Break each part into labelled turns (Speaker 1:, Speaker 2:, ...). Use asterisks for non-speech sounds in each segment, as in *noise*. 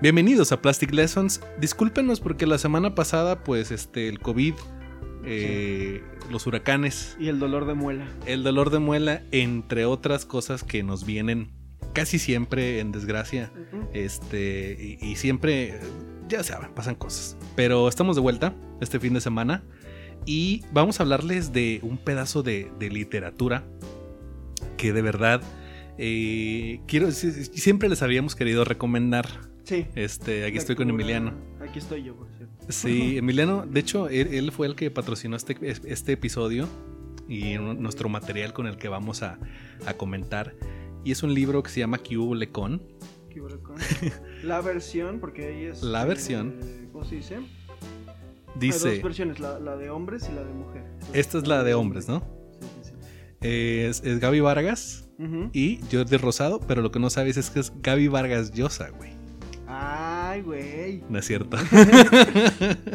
Speaker 1: Bienvenidos a Plastic Lessons. Discúlpenos porque la semana pasada, pues, este, el COVID, eh, los huracanes,
Speaker 2: Y el dolor de muela.
Speaker 1: el dolor de muela, entre otras cosas que nos vienen casi siempre en desgracia. Este, y, y siempre, ya saben, pasan cosas. Pero estamos de vuelta este fin de semana y vamos a hablarles de un pedazo de, de literatura que de verdad eh, quiero, si- si- siempre les habíamos querido recomendar.
Speaker 2: Sí.
Speaker 1: Este, aquí estoy con Emiliano.
Speaker 2: Aquí estoy yo, por cierto.
Speaker 1: Sí, *laughs* Emiliano, de hecho, él, él fue el que patrocinó este, este episodio y nuestro material con el que vamos a, a comentar. Y es un libro que se llama Q Lecon.
Speaker 2: La versión, porque ahí es.
Speaker 1: La versión.
Speaker 2: eh, ¿Cómo se dice? Hay
Speaker 1: Dice,
Speaker 2: dos versiones, la, la de hombres y la de mujer.
Speaker 1: esta es la de hombres, ¿no?
Speaker 2: Sí, sí, sí.
Speaker 1: Es, es Gaby Vargas
Speaker 2: Ujú.
Speaker 1: y Jordi Rosado, pero lo que no sabes es que es Gaby Vargas Llosa, güey.
Speaker 2: Ay, güey.
Speaker 1: No es cierto. *laughs*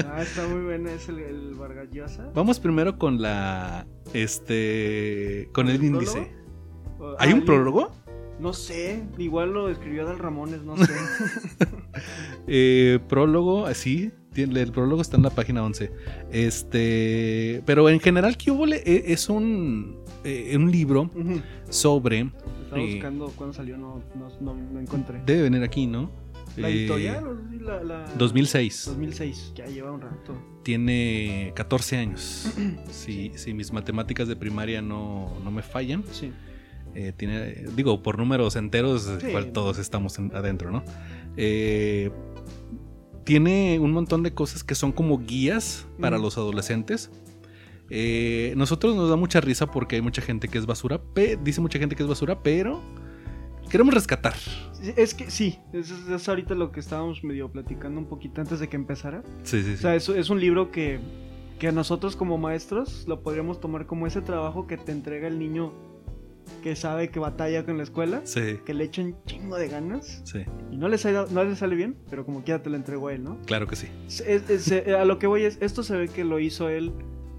Speaker 2: Ah, está muy buena, es el, el Vargas Llosa.
Speaker 1: Vamos primero con la. Este. Con el
Speaker 2: ¿El
Speaker 1: índice.
Speaker 2: prólogo?
Speaker 1: ¿Hay
Speaker 2: Ah,
Speaker 1: un prólogo?
Speaker 2: No sé, igual lo escribió Dal Ramones, no sé. *laughs*
Speaker 1: Eh, prólogo, así. tiene- El prólogo está en la página 11. Este. Pero en general, Cubole es un. eh, un libro
Speaker 2: Ujú.
Speaker 1: sobre.
Speaker 2: Estaba
Speaker 1: Eh,
Speaker 2: buscando cuándo salió, no, no, no, no encontré.
Speaker 1: Debe venir aquí, ¿no?
Speaker 2: ¿La
Speaker 1: Eh,
Speaker 2: editorial? o La, la...
Speaker 1: 2006.
Speaker 2: 2006, ya lleva un rato.
Speaker 1: Tiene 14 años. *clears throat* Si, si mis matemáticas de primaria no, no me fallan.
Speaker 2: Sí.
Speaker 1: Eh, tiene, digo, por números enteros,
Speaker 2: Sí.
Speaker 1: todos estamos en- adentro, ¿no? Eh, tiene un montón de cosas que son como guías para los adolescentes. Eh, nosotros nos da mucha risa porque hay mucha gente que es basura, dice mucha gente que es basura, pero queremos rescatar.
Speaker 2: Es que sí, es, es- ahorita lo que estábamos medio platicando un poquito antes de que empezara.
Speaker 1: Sí, sí,
Speaker 2: O
Speaker 1: sí.
Speaker 2: sea, es, es un libro que, que nosotros como maestros lo podríamos tomar como ese trabajo que te entrega el niño que sabe que batalla con la escuela,
Speaker 1: Sí,
Speaker 2: que le echa un chingo de ganas
Speaker 1: sí,
Speaker 2: y no le, sale, no le sale bien, pero como quiera te lo entregó a él, ¿no?
Speaker 1: claro que sí.
Speaker 2: Es- es- es- a lo que voy es, esto se ve que lo hizo él,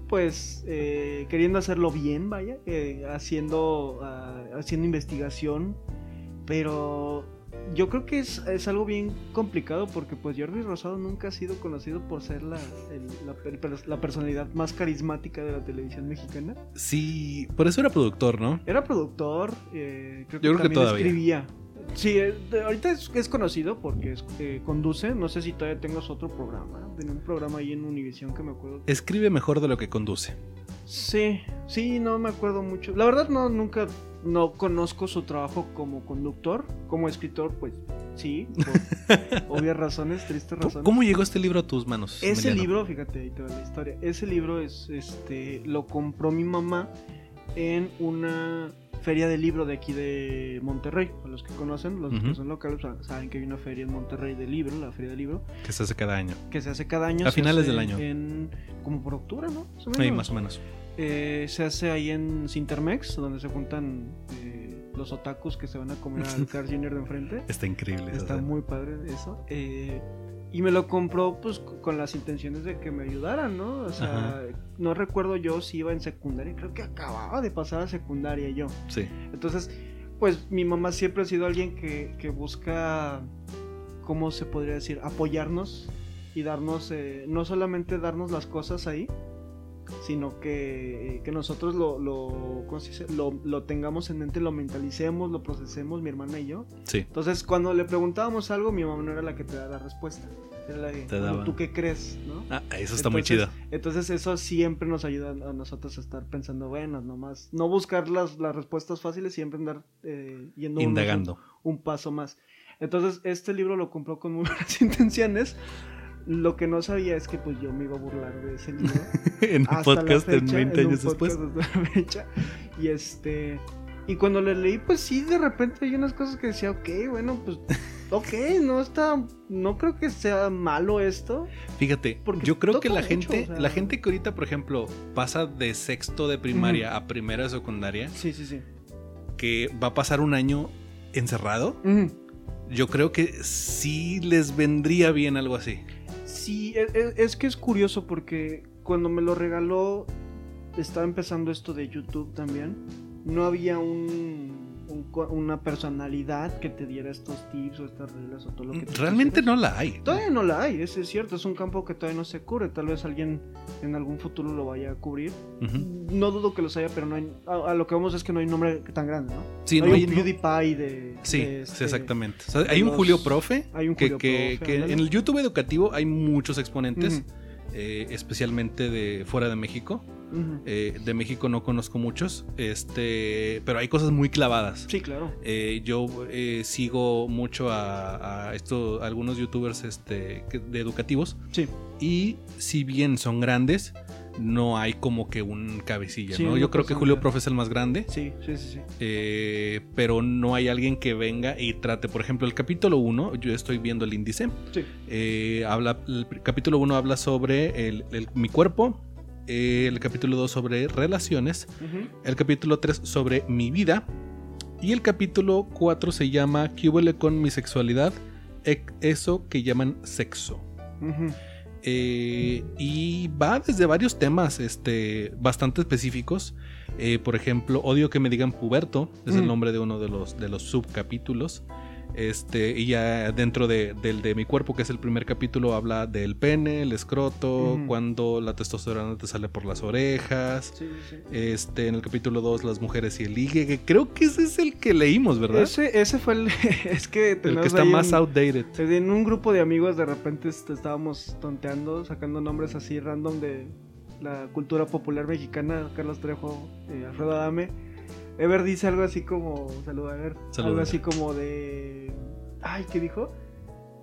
Speaker 2: pues, eh, queriendo hacerlo bien, vaya, eh, haciendo, ah, haciendo investigación, pero yo creo que es, es algo bien complicado porque, pues, Jordi Rosado nunca ha sido conocido por ser la, el- la, la personalidad más carismática de la televisión mexicana.
Speaker 1: Sí, por eso era productor, ¿no?
Speaker 2: Era productor, eh, creo que
Speaker 1: Yo creo que todavía.
Speaker 2: escribía. Sí, eh, ahorita es, es conocido porque es- eh, conduce, no sé si todavía tengas otro programa, tenía un programa ahí en Univision que me acuerdo.
Speaker 1: Escribe mejor de lo que conduce.
Speaker 2: Sí, sí, no me acuerdo mucho. La verdad no, nunca, no conozco su trabajo como conductor, como escritor, pues sí, por *laughs* obvias razones, tristes
Speaker 1: ¿Cómo,
Speaker 2: razones.
Speaker 1: cómo llegó este libro a tus manos?
Speaker 2: Ese
Speaker 1: Emiliano?
Speaker 2: libro, fíjate, ahí te va la historia. Ese libro es, este, lo compró mi mamá en una feria de libro de aquí de Monterrey. A los que conocen, los que son locales, sa- saben que hay una feria en Monterrey de libro, la feria de libro,
Speaker 1: Que se hace cada año.
Speaker 2: que se hace cada año.
Speaker 1: A finales del año.
Speaker 2: En, como por octubre, ¿no? Más o menos.
Speaker 1: más o menos.
Speaker 2: Eh, se hace ahí en Cintermex, donde se juntan eh, los otakus que se van a comer al *laughs* Carl Jr. de enfrente.
Speaker 1: Está increíble.
Speaker 2: Está
Speaker 1: escena.
Speaker 2: muy padre eso. Eh, y me lo compró pues con las intenciones de que me ayudaran, ¿no? O sea,
Speaker 1: Ajá.
Speaker 2: no recuerdo yo si iba en secundaria, creo que acababa de pasar a secundaria yo.
Speaker 1: Sí.
Speaker 2: Entonces, pues mi mamá siempre ha sido alguien que, que busca, ¿cómo se podría decir? Apoyarnos y darnos, eh, no solamente darnos las cosas ahí, sino que, que nosotros lo, lo, lo, lo tengamos en mente, lo mentalicemos, lo procesemos, mi hermana y yo.
Speaker 1: Sí.
Speaker 2: Entonces, cuando le preguntábamos algo, mi mamá no era la que te daba la respuesta. Era la de,
Speaker 1: Te
Speaker 2: "Bueno,
Speaker 1: daba.
Speaker 2: ¿tú qué crees? ¿no?
Speaker 1: Ah, eso está muy chido.
Speaker 2: Entonces eso siempre nos ayuda a nosotros a estar pensando, bueno, nomás, no buscar las, las respuestas fáciles, siempre andar eh, yendo
Speaker 1: Indagando.
Speaker 2: Un, un paso más. Entonces este libro lo compró con muy *laughs* buenas intenciones. Lo que no sabía es que pues yo me iba a burlar de ese libro. *laughs*
Speaker 1: en un podcast en
Speaker 2: fecha,
Speaker 1: 20
Speaker 2: en un
Speaker 1: años después.
Speaker 2: fecha. Y este... Y cuando le leí, pues sí, de repente hay unas cosas que decía, ok, bueno, pues, ok, no está, no creo que sea malo esto.
Speaker 1: Fíjate,
Speaker 2: Porque
Speaker 1: yo creo que la
Speaker 2: mucho,
Speaker 1: gente,
Speaker 2: o sea-
Speaker 1: la gente que ahorita, por ejemplo, pasa de sexto de primaria a primero de secundaria,
Speaker 2: Sí, sí, sí.
Speaker 1: que va a pasar un año encerrado, yo creo que sí les vendría bien algo así.
Speaker 2: Sí, es, que es curioso porque cuando me lo regaló, estaba empezando esto de YouTube también. No había un, un una personalidad que te diera estos tips o estas reglas o todo lo que
Speaker 1: Realmente no la hay.
Speaker 2: Todavía no la hay, eso es cierto, es un campo que todavía no se cubre, tal vez alguien en algún futuro lo vaya a cubrir. No dudo que los haya, pero no hay, a, a lo que vamos es que no hay nombre tan grande, ¿no?
Speaker 1: Sí,
Speaker 2: no
Speaker 1: no
Speaker 2: hay
Speaker 1: hay-
Speaker 2: un PewDiePie de...
Speaker 1: Sí,
Speaker 2: de
Speaker 1: sí,
Speaker 2: este-
Speaker 1: exactamente. O sea,
Speaker 2: de
Speaker 1: hay un Julio Profe.
Speaker 2: hay un
Speaker 1: que,
Speaker 2: Julio
Speaker 1: que-
Speaker 2: Profe,
Speaker 1: que
Speaker 2: ándale.
Speaker 1: en el YouTube educativo hay muchos exponentes, eh, especialmente de fuera de México. Eh, de México no conozco muchos, este, pero hay cosas muy clavadas.
Speaker 2: Sí, claro.
Speaker 1: Eh, yo eh, sigo mucho a, a esto, a algunos youtubers este, de educativos
Speaker 2: Sí.
Speaker 1: y si bien son grandes, no hay como que un cabecilla,
Speaker 2: Sí,
Speaker 1: ¿no? Yo creo que. Julio Profe es el más grande.
Speaker 2: Sí, sí, sí, sí.
Speaker 1: eh, pero no hay alguien que venga y trate. Por ejemplo, el capítulo 1, yo estoy viendo el índice.
Speaker 2: Sí.
Speaker 1: eh, habla, el capítulo 1 habla sobre el- el- mi cuerpo. Eh, el capítulo 2 sobre relaciones. El capítulo 3 sobre mi vida. Y el capítulo 4 se llama ¿Qué huele con mi sexualidad? Ec- Eso que llaman sexo. Eh, y va desde varios temas este, bastante específicos. Eh, por ejemplo, odio que me digan puberto, es el
Speaker 2: Mm.
Speaker 1: nombre de uno de los, de los subcapítulos. Este, y ya dentro de, del de mi cuerpo, que es el primer capítulo, habla del pene, el escroto, cuando la testosterona te sale por las orejas.
Speaker 2: Sí, sí, sí.
Speaker 1: Este, en el capítulo 2, las mujeres y el ligue, que creo que ese es el que leímos, ¿verdad?
Speaker 2: Ese, ese fue el. *laughs* es que
Speaker 1: el que está más
Speaker 2: un-
Speaker 1: outdated.
Speaker 2: En un grupo de amigos de repente este, estábamos tonteando, sacando nombres así random de la cultura popular mexicana, Carlos Trejo, eh, Alfredo Adame. Ever dice algo así como, saluda Ever,
Speaker 1: Saluda,
Speaker 2: algo así como de... Ay, ¿qué dijo?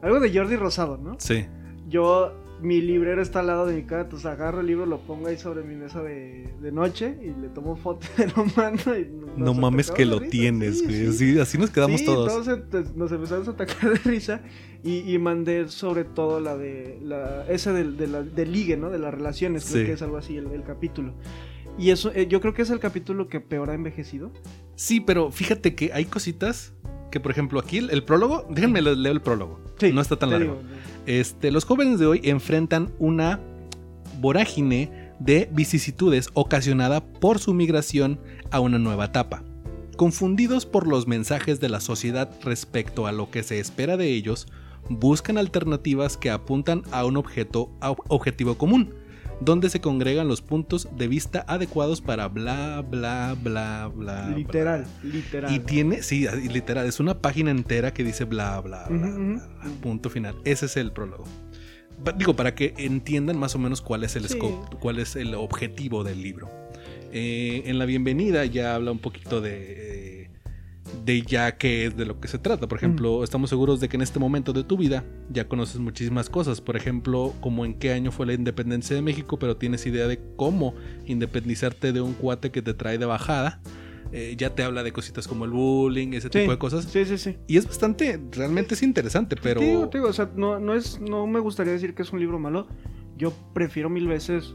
Speaker 2: Algo de Jordi Rosado, ¿no?
Speaker 1: Sí.
Speaker 2: Yo, mi librero está al lado de mi cama, entonces agarro el libro, lo pongo ahí sobre mi mesa de, de noche y le tomo foto *laughs* y lo mando. Y nos
Speaker 1: No mames que lo
Speaker 2: de
Speaker 1: tienes,
Speaker 2: sí,
Speaker 1: güey.
Speaker 2: sí.
Speaker 1: Sí, así nos quedamos
Speaker 2: Sí,
Speaker 1: todos.
Speaker 2: ent- nos empezamos a atacar de risa y, y mandé sobre todo la de la esa del, de la, del ligue, ¿no? De las relaciones, creo que es algo así el, el capítulo. Y eso, eh, yo creo que es el capítulo que peor ha envejecido.
Speaker 1: Sí, pero fíjate que hay cositas que, por ejemplo, aquí el, el prólogo, déjenme le- leo el prólogo. no está tan largo.
Speaker 2: digo,
Speaker 1: Este, los jóvenes de hoy enfrentan una vorágine de vicisitudes ocasionada por su migración a una nueva etapa. Confundidos por los mensajes de la sociedad respecto a lo que se espera de ellos, buscan alternativas que apuntan a un objeto, a- objetivo común, donde se congregan los puntos de vista adecuados para bla bla bla bla. bla.
Speaker 2: literal, literal.
Speaker 1: Y tiene, sí, literal, es una página entera que dice bla, bla, bla, bla, punto final. Ese es el prólogo. Digo, para que entiendan más o menos cuál es el
Speaker 2: Sí.
Speaker 1: scope, cuál es el objetivo del libro. Eh, en la bienvenida ya habla un poquito de, de ya qué es de lo que se trata. Por ejemplo, estamos seguros de que en este momento de tu vida ya conoces muchísimas cosas. Por ejemplo, como en qué año fue la independencia de México, pero tienes idea de cómo independizarte de un cuate que te trae de bajada. Eh, ya te habla de cositas como el bullying, ese
Speaker 2: Sí,
Speaker 1: tipo de cosas.
Speaker 2: Sí, sí, sí.
Speaker 1: Y es bastante, realmente es interesante, pero...
Speaker 2: Te digo, te digo, o sea, no, no, es, no me gustaría decir que es un libro malo. Yo prefiero mil veces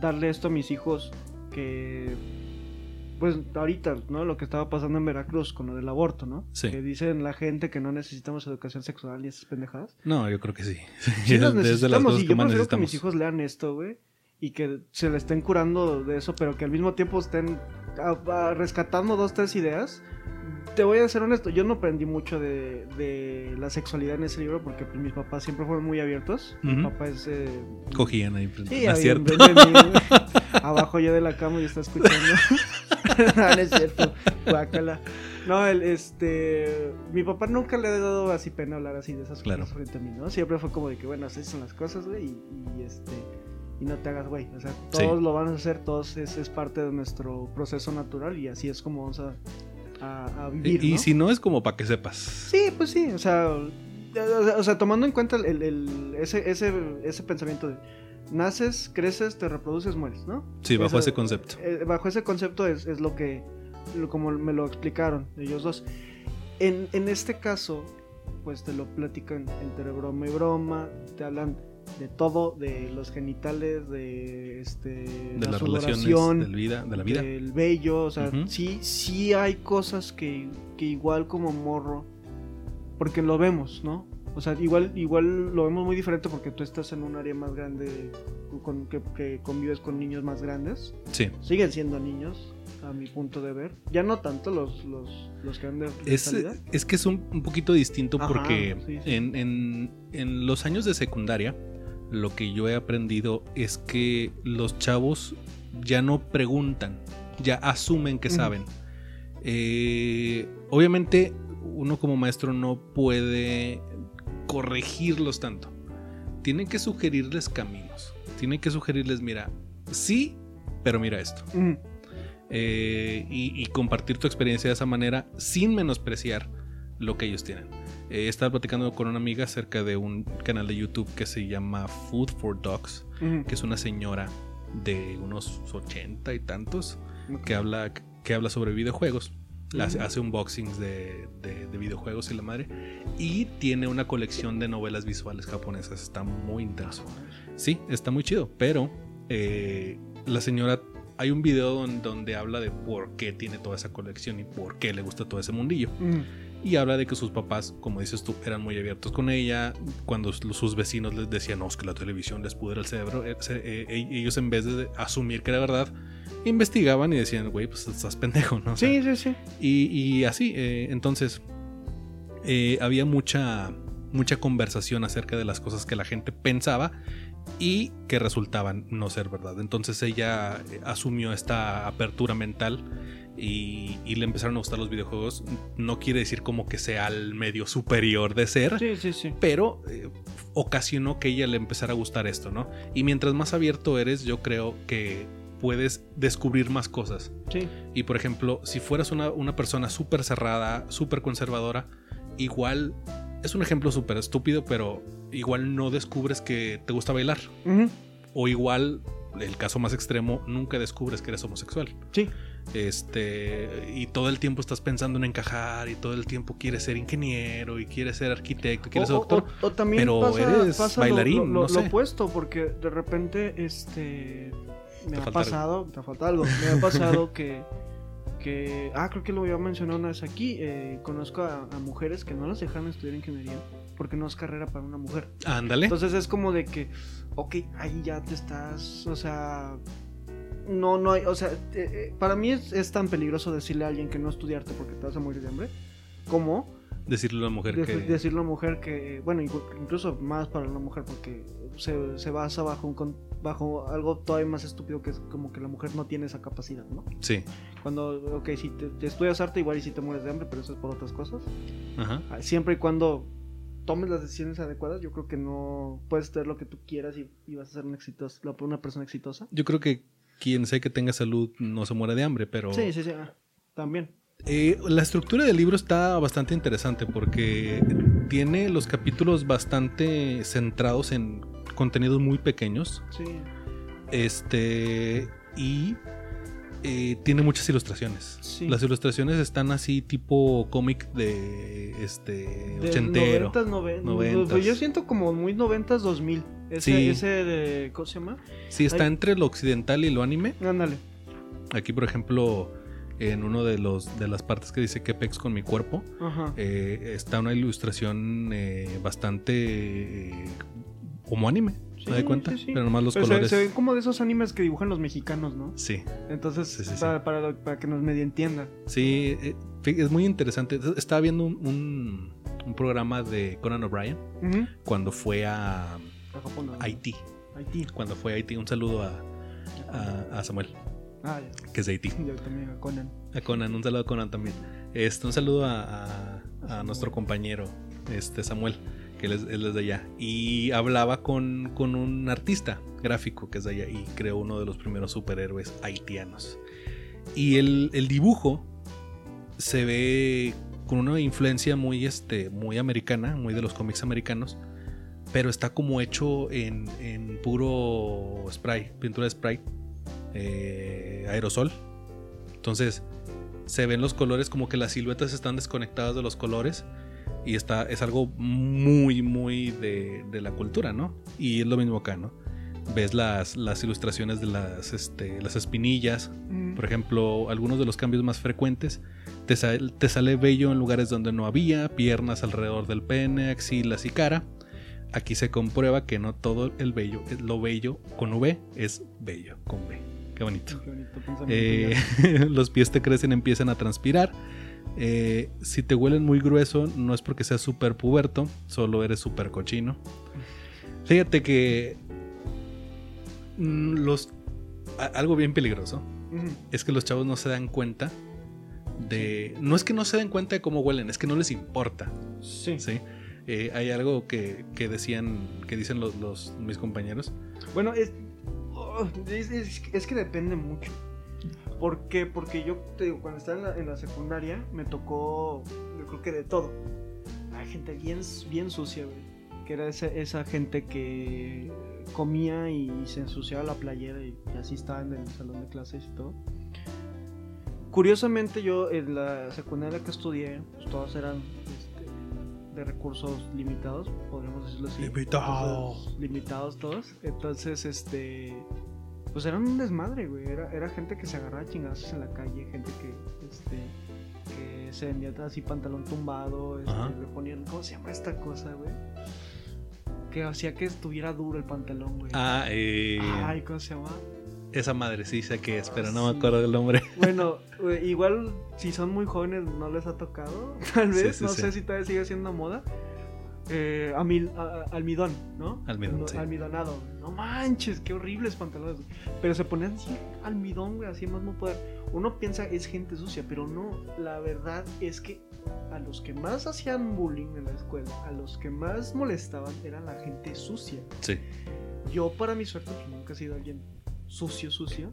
Speaker 2: darle esto a mis hijos que, pues ahorita, ¿no? Lo que estaba pasando en Veracruz con lo del aborto, ¿no?
Speaker 1: Sí.
Speaker 2: Que dicen la gente que no necesitamos educación sexual y esas pendejadas.
Speaker 1: No, yo creo que sí. *laughs*
Speaker 2: Sí las
Speaker 1: es de las cosas
Speaker 2: y
Speaker 1: que
Speaker 2: yo
Speaker 1: más
Speaker 2: prefiero que mis hijos lean esto, güey. Y que se le estén curando de eso, pero que al mismo tiempo estén a- a- rescatando dos, tres ideas. Te voy a ser honesto, yo no aprendí mucho de, de la sexualidad en ese libro porque pues, mis papás siempre fueron muy abiertos. Mi
Speaker 1: Ujú.
Speaker 2: papá es... eh,
Speaker 1: Cogían ahí. pues,
Speaker 2: Sí, ahí
Speaker 1: cierto.
Speaker 2: de mí, güey. *laughs* Abajo yo de la cama y está escuchando. *laughs* *laughs* no, no es cierto. Guácala. No, el, este. Mi papá nunca le ha dado así pena hablar así de esas
Speaker 1: Claro.
Speaker 2: cosas frente a mí, ¿no? Siempre fue como de que, bueno, así son las cosas, güey, y, y, este. Y no te hagas, güey. O sea, todos
Speaker 1: Sí.
Speaker 2: lo van a hacer, todos es, es parte de nuestro proceso natural y así es como vamos a, a, a vivir.
Speaker 1: Y, si no es como para que sepas.
Speaker 2: Sí, pues sí, o sea, o sea, o sea, tomando en cuenta el, el- ese, ese, ese pensamiento de naces, creces, te reproduces, mueres, ¿no?
Speaker 1: Sí, bajo
Speaker 2: Eso-
Speaker 1: ese concepto.
Speaker 2: eh, bajo ese concepto es, es lo que, lo- como me lo explicaron ellos dos. En, en este caso, pues te lo platican entre broma y broma, te hablan de todo, de los genitales, de este
Speaker 1: De
Speaker 2: la
Speaker 1: las relaciones, del vida, de la vida.
Speaker 2: del vello, o sea, sí, sí hay cosas que, que igual como morro, porque lo vemos, ¿no? O sea, igual, igual lo vemos muy diferente porque tú estás en un área más grande con, que, que convives con niños más grandes.
Speaker 1: Sí.
Speaker 2: Siguen siendo niños, a mi punto de ver. Ya no tanto los, los, los que han de,
Speaker 1: Es, es que es un, un poquito distinto
Speaker 2: Ajá,
Speaker 1: porque
Speaker 2: sí, sí.
Speaker 1: En, en- en los años de secundaria lo que yo he aprendido es que los chavos ya no preguntan, ya asumen que saben. Eh, obviamente uno como maestro no puede corregirlos tanto. Tiene que sugerirles caminos. Tiene que sugerirles, mira, sí, pero mira esto eh, y, y compartir tu experiencia de esa manera sin menospreciar lo que ellos tienen. Eh, estaba platicando con una amiga acerca de un canal de YouTube que se llama Food for Dogs, que es una señora de unos ochenta y tantos que habla, que habla sobre videojuegos. Hace, hace unboxings de, de- de videojuegos y la madre. Y tiene una colección de novelas visuales japonesas. Está muy intenso. Sí, está muy chido, pero eh, la señora, hay un video don- donde, habla de por qué tiene toda esa colección y por qué le gusta todo ese mundillo.
Speaker 2: Ujú.
Speaker 1: Y habla de que sus papás, como dices tú, eran muy abiertos con ella. Cuando sus vecinos les decían, no, es que la televisión les pudre el cerebro, eh, eh, e- ellos en vez de asumir que era verdad, investigaban y decían, güey, pues estás pendejo, ¿no? O sea,
Speaker 2: Sí, sí, sí.
Speaker 1: y, y así, eh, entonces, eh, había mucha, mucha conversación acerca de las cosas que la gente pensaba y que resultaban no ser verdad. Entonces ella eh, asumió esta apertura mental y, y le empezaron a gustar los videojuegos. No quiere decir como que sea el medio superior de ser,
Speaker 2: Sí, sí, sí.
Speaker 1: pero eh, ocasionó que ella le empezara a gustar esto, ¿no? Y mientras más abierto eres, yo creo que puedes descubrir más cosas.
Speaker 2: Sí.
Speaker 1: Y por ejemplo, si fueras una, una persona súper cerrada, súper conservadora, igual es un ejemplo súper estúpido, pero igual no descubres que te gusta bailar. O igual, el caso más extremo, nunca descubres que eres homosexual.
Speaker 2: Sí.
Speaker 1: Este, y todo el tiempo estás pensando en encajar, y todo el tiempo quieres ser ingeniero, y quieres ser arquitecto, quieres ser doctor.
Speaker 2: o- o también
Speaker 1: pero
Speaker 2: pasa,
Speaker 1: eres
Speaker 2: pasa
Speaker 1: bailarín,
Speaker 2: lo, lo-
Speaker 1: no
Speaker 2: lo
Speaker 1: sé.
Speaker 2: opuesto, porque de repente este me ha
Speaker 1: falta algo.
Speaker 2: pasado, te falta algo, me ha pasado *laughs* que, que, ah, creo que lo había mencionado una vez aquí, eh, conozco a, a mujeres que no las dejan estudiar ingeniería porque no es carrera para una mujer.
Speaker 1: Ándale.
Speaker 2: Entonces es como de que, ok, ahí ya te estás, o sea, no, no hay, o sea, eh, eh, para mí es, es tan peligroso decirle a alguien que no estudiarte porque te vas a morir de hambre, como
Speaker 1: Decirle a la mujer
Speaker 2: de-
Speaker 1: que.
Speaker 2: decirle a una mujer que, bueno, inclu- incluso más para una mujer porque se, se basa bajo, un, bajo algo todavía más estúpido que es como que la mujer no tiene esa capacidad, ¿no?
Speaker 1: Sí.
Speaker 2: Cuando, ok, si te, te estudias arte igual y si te mueres de hambre, pero eso es por otras cosas.
Speaker 1: Ajá.
Speaker 2: Ah, Siempre y cuando tomes las decisiones adecuadas, yo creo que no puedes tener lo que tú quieras y, y vas a ser la- una persona exitosa.
Speaker 1: Yo creo que quien sé que tenga salud no se muere de hambre, pero.
Speaker 2: Sí, sí, sí, ah, también.
Speaker 1: Eh, la estructura del libro está bastante interesante porque tiene los capítulos bastante centrados en contenidos muy pequeños.
Speaker 2: Sí.
Speaker 1: Este. Y. eh, tiene muchas ilustraciones.
Speaker 2: Sí.
Speaker 1: Las ilustraciones están así tipo cómic de este
Speaker 2: De
Speaker 1: ochentero.
Speaker 2: 90s, noven-
Speaker 1: noventas.
Speaker 2: pues Yo siento como muy 90s, 2000. Ese,
Speaker 1: Sí.
Speaker 2: ese de. ¿Cómo se llama?
Speaker 1: Sí, está
Speaker 2: Ay.
Speaker 1: entre lo occidental y lo anime.
Speaker 2: Ándale.
Speaker 1: Aquí, por ejemplo, en uno de los de las partes que dice que pex con mi cuerpo, eh, está una ilustración eh, bastante eh, como anime,
Speaker 2: Sí,
Speaker 1: ¿te das cuenta?
Speaker 2: sí, sí.
Speaker 1: Pero nomás los
Speaker 2: Pero
Speaker 1: colores.
Speaker 2: Se, ven como de esos animes que dibujan los mexicanos, ¿no?
Speaker 1: Sí,
Speaker 2: Entonces. Para, para, que nos medio entiendan.
Speaker 1: sí, eh, es muy interesante. Estaba viendo un, un- un programa de Conan O'Brien cuando fue a
Speaker 2: A Japón. ¿no?
Speaker 1: Haití.
Speaker 2: Haití.
Speaker 1: Cuando fue a Haití, un saludo a, a- a Samuel,
Speaker 2: Ah, ya.
Speaker 1: que es de Haití.
Speaker 2: Yo también a Conan.
Speaker 1: A Conan, un saludo a Conan también. Este, un saludo a, a- a nuestro compañero, este Samuel, que él es, él es de allá. Y hablaba con, con un artista gráfico que es de allá y creó uno de los primeros superhéroes haitianos. Y el, el dibujo se ve con una influencia muy, este, muy americana, muy de los cómics americanos, pero está como hecho en, en puro spray, pintura de spray, eh, aerosol. Entonces se ven los colores como que las siluetas están desconectadas de los colores y está, es algo muy, muy de, de la cultura, ¿no? Y es lo mismo acá, ¿no? Ves las, las ilustraciones de las, este, las espinillas,
Speaker 2: Mm.
Speaker 1: por ejemplo, algunos de los cambios más frecuentes. Te, sal- te sale vello en lugares donde no había, piernas alrededor del pene, axilas y cara. Aquí se comprueba que no todo el vello, lo bello con V es bello con V. Qué bonito.
Speaker 2: Qué bonito.
Speaker 1: Eh, *laughs* los pies te crecen, empiezan a transpirar. Eh, si te huelen muy grueso, no es porque seas súper puberto, solo eres súper cochino. Fíjate que mm, los a- algo bien peligroso es que los chavos no se dan cuenta de no es que no se den cuenta de cómo huelen, es que no les importa,
Speaker 2: Sí.
Speaker 1: ¿sí? Eh, hay algo que, que decían, que dicen los, los- mis compañeros.
Speaker 2: Bueno, es, oh, es, es- es que depende mucho. ¿Por qué? Porque yo te digo, cuando estaba en la, en la secundaria me tocó, yo creo que de todo. Hay gente bien, bien sucia, güey. Que era esa, esa gente que comía y se ensuciaba la playera y, y así estaba en el salón de clases y todo. Curiosamente yo en la secundaria que estudié, pues todos eran este, de recursos limitados, podríamos decirlo así.
Speaker 1: Limitados.
Speaker 2: Limitados todos. Entonces, este. Pues eran un desmadre, güey. Era, era gente que se agarraba chingazos en la calle, gente que, este. Que se vendía así pantalón tumbado, este, le ponían. ¿Cómo se llama esta cosa, güey? Que hacía que estuviera duro el pantalón, güey.
Speaker 1: Ah, eh,
Speaker 2: Ay, ¿cómo se llama?
Speaker 1: esa madre sí sé que es, pero no
Speaker 2: Sí.
Speaker 1: me acuerdo del nombre.
Speaker 2: Bueno, *laughs* güey, igual si son muy jóvenes no les ha tocado, *laughs* tal vez,
Speaker 1: sí,
Speaker 2: no sé si todavía sigue siendo moda. Eh, amil- a- a- almidón, ¿no?
Speaker 1: Almidón,
Speaker 2: No. Almidonado. No manches, qué horribles pantalones. Pero se ponían así almidón, güey, así más no poder. Uno piensa es gente sucia, pero no. La verdad es que a los que más hacían bullying en la escuela, a los que más molestaban, era la gente sucia.
Speaker 1: Sí.
Speaker 2: Yo, para mi suerte, pues, nunca he sido alguien sucio, sucio.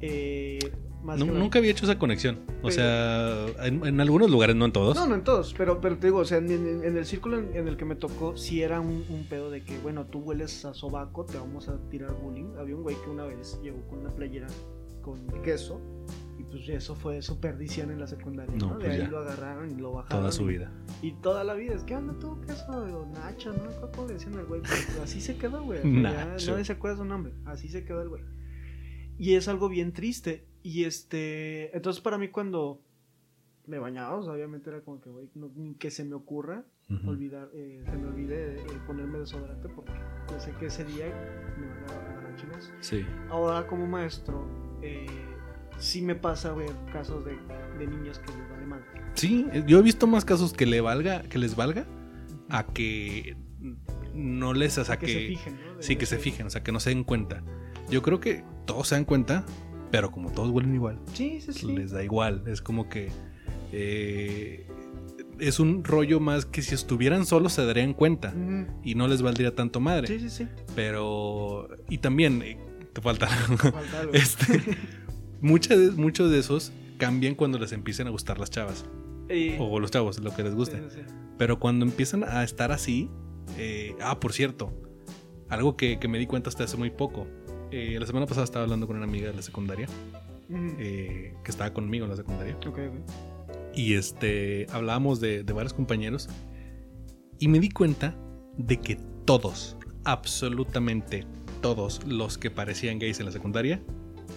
Speaker 2: Eh, más la-
Speaker 1: nunca había hecho esa conexión. O
Speaker 2: Pero-
Speaker 1: sea, en, en algunos lugares, no en todos.
Speaker 2: No, no en todos, pero, pero te digo, o sea, en, en- en el círculo en, el que me tocó, sí era un, un pedo de que, bueno, tú hueles a sobaco, te vamos a tirar bullying. Había un güey que una vez llegó con una playera con queso, y pues eso fue su perdición en la secundaria,
Speaker 1: No,
Speaker 2: ¿no? De
Speaker 1: pues
Speaker 2: ahí
Speaker 1: ya.
Speaker 2: lo agarraron y lo bajaron.
Speaker 1: Toda su vida.
Speaker 2: Y toda la vida, es que anda tú, queso, o Nacho, ¿no? ¿Cómo le decían al güey? Pues, así se quedó, güey. *laughs* ya nadie se acuerda su nombre, así se quedó el güey. Y es algo bien triste. Y este, entonces para mí cuando me bañaba, o sea, obviamente era como que, güey, no- ni que se me ocurra olvidar, eh, se me olvide eh, ponerme desodorante porque yo sé que ese día me van a agarrar chingados.
Speaker 1: Sí.
Speaker 2: Ahora como maestro, eh, sí me pasa ver casos de, de niños que les vale mal.
Speaker 1: Sí, yo he visto más casos que le valga, que les valga, a que no les, o sea,
Speaker 2: que,
Speaker 1: que,
Speaker 2: se fijen, ¿no?
Speaker 1: Sí, que se fijen, o sea, que no se den cuenta. Yo creo que todos se dan cuenta, pero como todos huelen igual,
Speaker 2: Sí, sí, sí.
Speaker 1: les da igual. Es como que eh, es un rollo más que si estuvieran solos se darían cuenta y no les valdría tanto madre.
Speaker 2: Sí, sí, sí.
Speaker 1: Pero y también eh, te falta
Speaker 2: Falta algo.
Speaker 1: este, muchas de- muchos de esos cambian cuando les empiecen a gustar las chavas
Speaker 2: Eh,
Speaker 1: o los chavos, lo que les guste.
Speaker 2: sí, sí, sí.
Speaker 1: Pero cuando empiezan a estar así, eh, ah, por cierto, algo que, que me di cuenta hasta hace muy poco. Eh, la semana pasada estaba hablando con una amiga de la secundaria, eh, que estaba conmigo en la secundaria,
Speaker 2: Ok, ok.
Speaker 1: y este, hablábamos de, de varios compañeros, y me di cuenta de que todos, absolutamente todos los que parecían gays en la secundaria,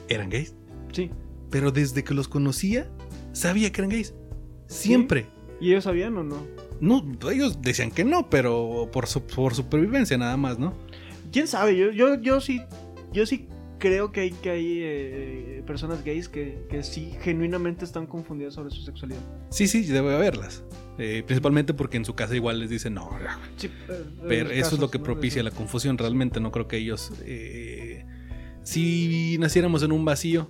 Speaker 1: eran gays.
Speaker 2: Sí.
Speaker 1: Pero desde que los conocía, sabía que eran gays. Siempre.
Speaker 2: ¿Y ellos sabían o no?
Speaker 1: No, ellos decían que no, pero por, su- por supervivencia nada más, ¿no?
Speaker 2: ¿Quién sabe? Yo, yo, yo sí, yo sí creo que hay, que hay eh, personas gays que, que sí genuinamente están confundidas sobre su sexualidad.
Speaker 1: Sí, sí, debe haberlas. Eh, principalmente porque en su casa igual les dicen no.
Speaker 2: Sí, eh,
Speaker 1: Pero eso es lo que propicia la confusión. Realmente no creo que ellos. eh, si naciéramos en un vacío,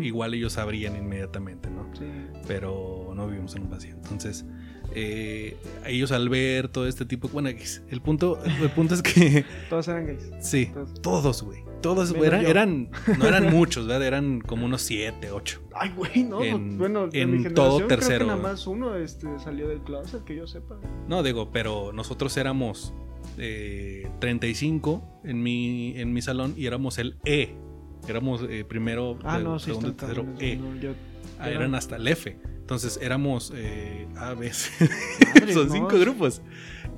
Speaker 1: igual ellos sabrían inmediatamente, ¿no?
Speaker 2: Sí.
Speaker 1: Pero no vivimos en un vacío. Entonces, eh, ellos al ver todo este tipo. Bueno, el punto, el punto es que. *laughs*
Speaker 2: Todos eran gays.
Speaker 1: Sí,
Speaker 2: Todos.
Speaker 1: güey. Todos, eran. *laughs* No eran muchos, ¿verdad? Eran como unos siete, ocho.
Speaker 2: Ay, güey, no.
Speaker 1: En-
Speaker 2: bueno, en,
Speaker 1: en
Speaker 2: mi generación
Speaker 1: todo
Speaker 2: creo
Speaker 1: tercero.
Speaker 2: que nada más uno este, salió del closet, que yo sepa.
Speaker 1: No, digo, pero nosotros éramos eh, 35 en mi, en mi salón y éramos el E. Éramos eh, primero,
Speaker 2: Ah, no, sí,
Speaker 1: segundo, tercero, E.
Speaker 2: no, yo-
Speaker 1: Ah,
Speaker 2: era-
Speaker 1: eran hasta el F. Entonces éramos eh, A, B, C. Son cinco grupos.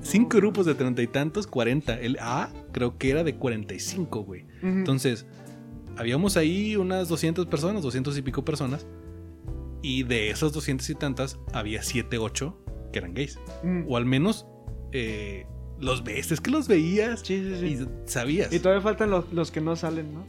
Speaker 1: Cinco grupos de treinta y tantos, 40. El A creo que era de 45, güey.
Speaker 2: Ujú.
Speaker 1: Entonces, habíamos ahí unas 200 personas, 200 y pico personas. Y de esas 200 y tantas, había 7, 8 que eran gays.
Speaker 2: Ujú.
Speaker 1: O al menos eh, los ves, es que los veías
Speaker 2: Sí, sí, sí.
Speaker 1: y sabías.
Speaker 2: Y todavía faltan los, los que no salen, ¿no?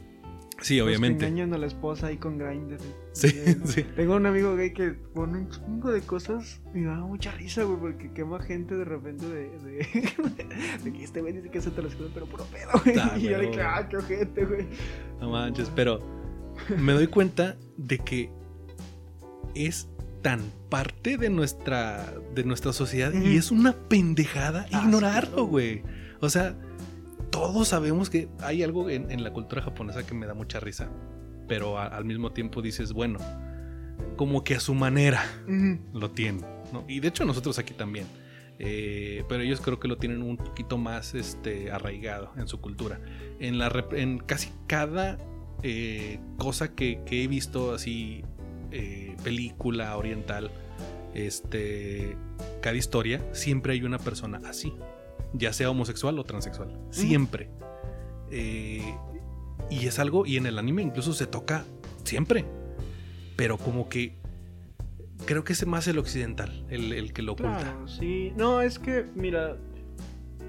Speaker 1: Sí,
Speaker 2: Los que
Speaker 1: obviamente.
Speaker 2: engañan a la esposa ahí con Grindr.
Speaker 1: Sí,
Speaker 2: Eh,
Speaker 1: sí.
Speaker 2: Tengo un amigo gay que pone un chingo de cosas y me da mucha risa, güey, porque quema gente de repente de, de, *laughs* de que este güey dice que es heterosexual, pero puro pedo, güey.
Speaker 1: Ah,
Speaker 2: y yo de
Speaker 1: pero-
Speaker 2: que, ah, qué ojete, güey.
Speaker 1: No manches, pero me doy cuenta de que es tan parte de nuestra de nuestra sociedad y es una pendejada
Speaker 2: Ah, sí,
Speaker 1: ignorarlo,
Speaker 2: claro.
Speaker 1: güey. O sea, todos sabemos que hay algo en, en la cultura japonesa que me da mucha risa, pero a- al mismo tiempo dices, bueno, como que a su manera lo tienen, ¿no? Y de hecho nosotros aquí también. Eh, pero ellos creo que lo tienen un poquito más este, arraigado en su cultura. En, la, rep- en casi cada eh, cosa que, que he visto así, eh, película oriental, este, cada historia, siempre hay una persona así, ya sea homosexual o transexual, siempre. Eh, y es algo, y en el anime incluso se toca siempre, pero como que creo que es más el occidental, el, el que lo oculta.
Speaker 2: Claro, sí. No, es que, mira,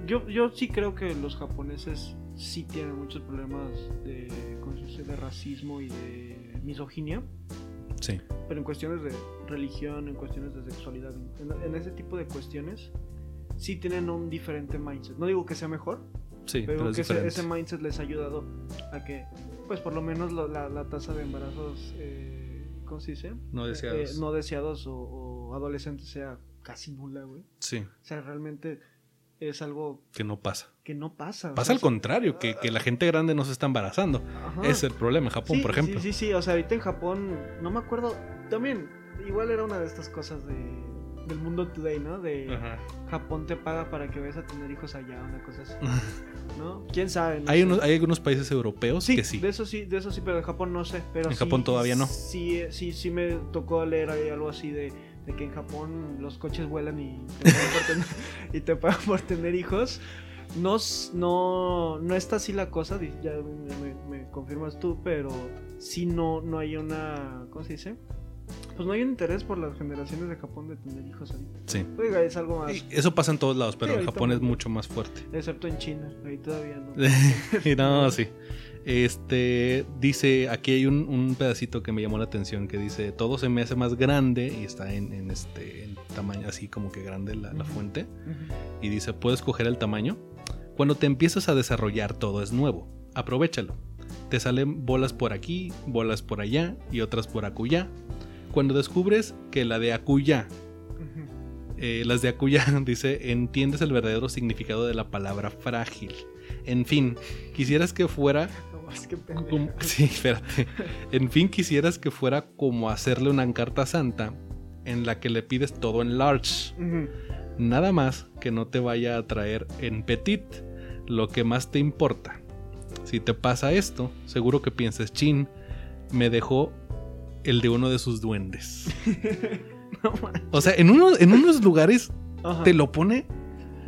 Speaker 2: yo, yo sí creo que los japoneses sí tienen muchos problemas de, de racismo y de misoginia,
Speaker 1: Sí,
Speaker 2: pero en cuestiones de religión, en cuestiones de sexualidad, en, en ese tipo de cuestiones, sí tienen un diferente mindset. No digo que sea mejor,
Speaker 1: sí,
Speaker 2: pero, que ese, mindset les ha ayudado a que, pues por lo menos lo- la, la tasa de embarazos, eh, ¿cómo se dice?
Speaker 1: No
Speaker 2: Eh,
Speaker 1: deseados.
Speaker 2: no deseados o, o adolescentes sea casi nula, güey.
Speaker 1: Sí,
Speaker 2: O sea, realmente es algo
Speaker 1: que no pasa.
Speaker 2: que no pasa. o
Speaker 1: Pasa
Speaker 2: sea,
Speaker 1: al contrario, que, que la gente grande no se está embarazando.
Speaker 2: ajá.
Speaker 1: Es el problema en Japón,
Speaker 2: Sí,
Speaker 1: por ejemplo.
Speaker 2: Sí, sí, sí. O sea, ahorita en Japón, no me acuerdo. También, igual era una de estas cosas de, del mundo today, ¿no? De
Speaker 1: Ajá.
Speaker 2: Japón te paga para que vayas a tener hijos allá, una cosa así. *laughs* ¿No? ¿Quién sabe? No
Speaker 1: hay,
Speaker 2: sé.
Speaker 1: unos, hay algunos países europeos
Speaker 2: Sí,
Speaker 1: que sí.
Speaker 2: de eso sí, de eso sí, pero en Japón no sé. Pero
Speaker 1: En
Speaker 2: sí-
Speaker 1: Japón todavía no.
Speaker 2: Sí, sí, sí me tocó leer algo así de, de que en Japón los coches vuelan y te pagan por tener, *laughs* y te pagan por tener hijos. No, no, no está así la cosa, ya me, me- me confirmas tú, pero sí no, no hay una, ¿cómo se dice? Pues no hay un interés por las generaciones de Japón de tener hijos ahorita.
Speaker 1: Sí.
Speaker 2: Oiga, es algo más,
Speaker 1: Y Eso pasa en todos lados, pero
Speaker 2: Sí,
Speaker 1: en Japón es
Speaker 2: mucho.
Speaker 1: más fuerte.
Speaker 2: excepto en China, ahí todavía no. *laughs*
Speaker 1: Y no, sí. Este dice, aquí hay un, un pedacito que me llamó la atención que dice, todo se me hace más grande y está en, en este en tamaño así como que grande la, la
Speaker 2: Ujú.
Speaker 1: fuente.
Speaker 2: Ujú.
Speaker 1: Y dice, ¿puedes coger el tamaño? Cuando te empiezas a desarrollar todo es nuevo. Aprovechalo. Te salen bolas por aquí, bolas por allá y otras por acullá. Cuando descubres que la de
Speaker 2: Ujú.
Speaker 1: eh, las de Akuya *laughs* dice, entiendes el verdadero significado de la palabra frágil. En fin, quisieras que fuera
Speaker 2: No más que pendejo.
Speaker 1: como... *laughs* Sí, espérate. En fin, quisieras que fuera como hacerle una carta santa en la que le pides todo en large. Nada más que no te vaya a traer en petit lo que más te importa. Si te pasa esto, seguro que pienses, chin, me dejó el de uno de sus duendes. *laughs*
Speaker 2: No.
Speaker 1: O sea, en, uno, en unos lugares
Speaker 2: Ajá.
Speaker 1: te lo pone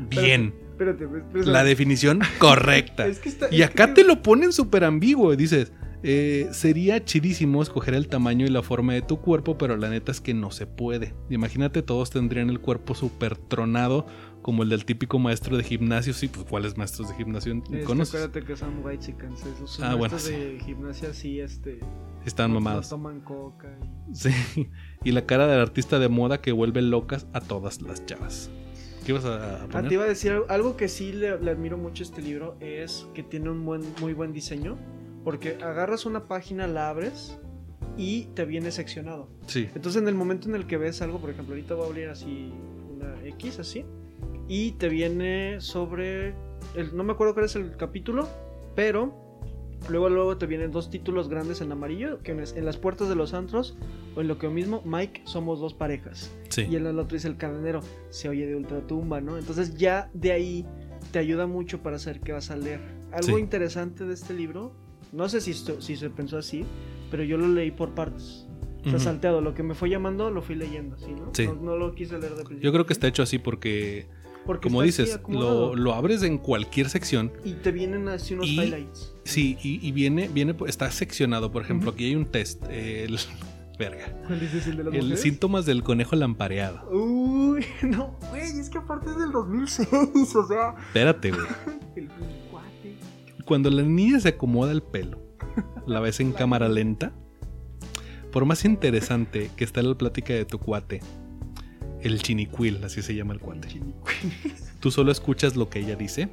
Speaker 1: bien.
Speaker 2: Espérate, pues, pues,
Speaker 1: La definición correcta. *laughs*
Speaker 2: es que está-
Speaker 1: Y acá
Speaker 2: que-
Speaker 1: te lo ponen súper ambiguo. Dices, eh, sería chidísimo escoger el tamaño y la forma de tu cuerpo, pero la neta es que no se puede. Imagínate, todos tendrían el cuerpo súper tronado, como el del típico maestro de gimnasio. Sí, pues ¿cuáles maestros de gimnasio
Speaker 2: Es
Speaker 1: conoces?
Speaker 2: acuérdate que son white chickens, esos
Speaker 1: Ah, bueno,
Speaker 2: maestros de gimnasia sí, este...
Speaker 1: Están mamados.
Speaker 2: toman coca y...
Speaker 1: Sí. *laughs* Y la cara del artista de moda que vuelve locas a todas las chavas. ¿Qué ibas a
Speaker 2: Ah,
Speaker 1: poner?
Speaker 2: te iba a decir algo, algo que sí le, le admiro mucho a este libro es que tiene un buen, muy buen diseño, porque agarras una página, la abres y te viene seccionado.
Speaker 1: Sí.
Speaker 2: Entonces en el momento en el que ves algo, por ejemplo, ahorita voy a abrir así una X así y te viene sobre el, no me acuerdo cuál es el capítulo, pero luego luego te vienen dos títulos grandes en amarillo, que es en las puertas de los antros o en lo que mismo Mike somos dos parejas
Speaker 1: Sí.
Speaker 2: y en el otro dice el cadenero, se oye de ultratumba, ¿no? Entonces ya de ahí te ayuda mucho para saber qué vas a leer. Algo
Speaker 1: Sí.
Speaker 2: interesante de este libro, no sé si, esto- si se pensó así, pero yo lo leí por partes. O sea,
Speaker 1: Ujú.
Speaker 2: salteado, lo que me fue llamando lo fui leyendo, ¿sí, no?
Speaker 1: Sí.
Speaker 2: No, no lo quise leer de principio.
Speaker 1: Yo creo que está hecho así porque,
Speaker 2: Porque
Speaker 1: como
Speaker 2: está
Speaker 1: dices, lo, lo abres en cualquier sección
Speaker 2: Y te vienen así unos
Speaker 1: Y-
Speaker 2: highlights.
Speaker 1: Sí, y, y viene, viene, está seccionado. Por ejemplo, aquí hay un test. El, *laughs* verga.
Speaker 2: ¿Cuál dices el de las
Speaker 1: El
Speaker 2: mujeres?
Speaker 1: síntomas del conejo lampareado.
Speaker 2: Uy, *laughs* no, güey, es que aparte es del 2006, o sea,
Speaker 1: Espérate, güey. *laughs*
Speaker 2: el cuate.
Speaker 1: Cuando la niña se acomoda el pelo la ves en cámara lenta, por más interesante que esté la plática de tu cuate, el chinicuil, así se llama el cuate, tú solo escuchas lo que ella dice.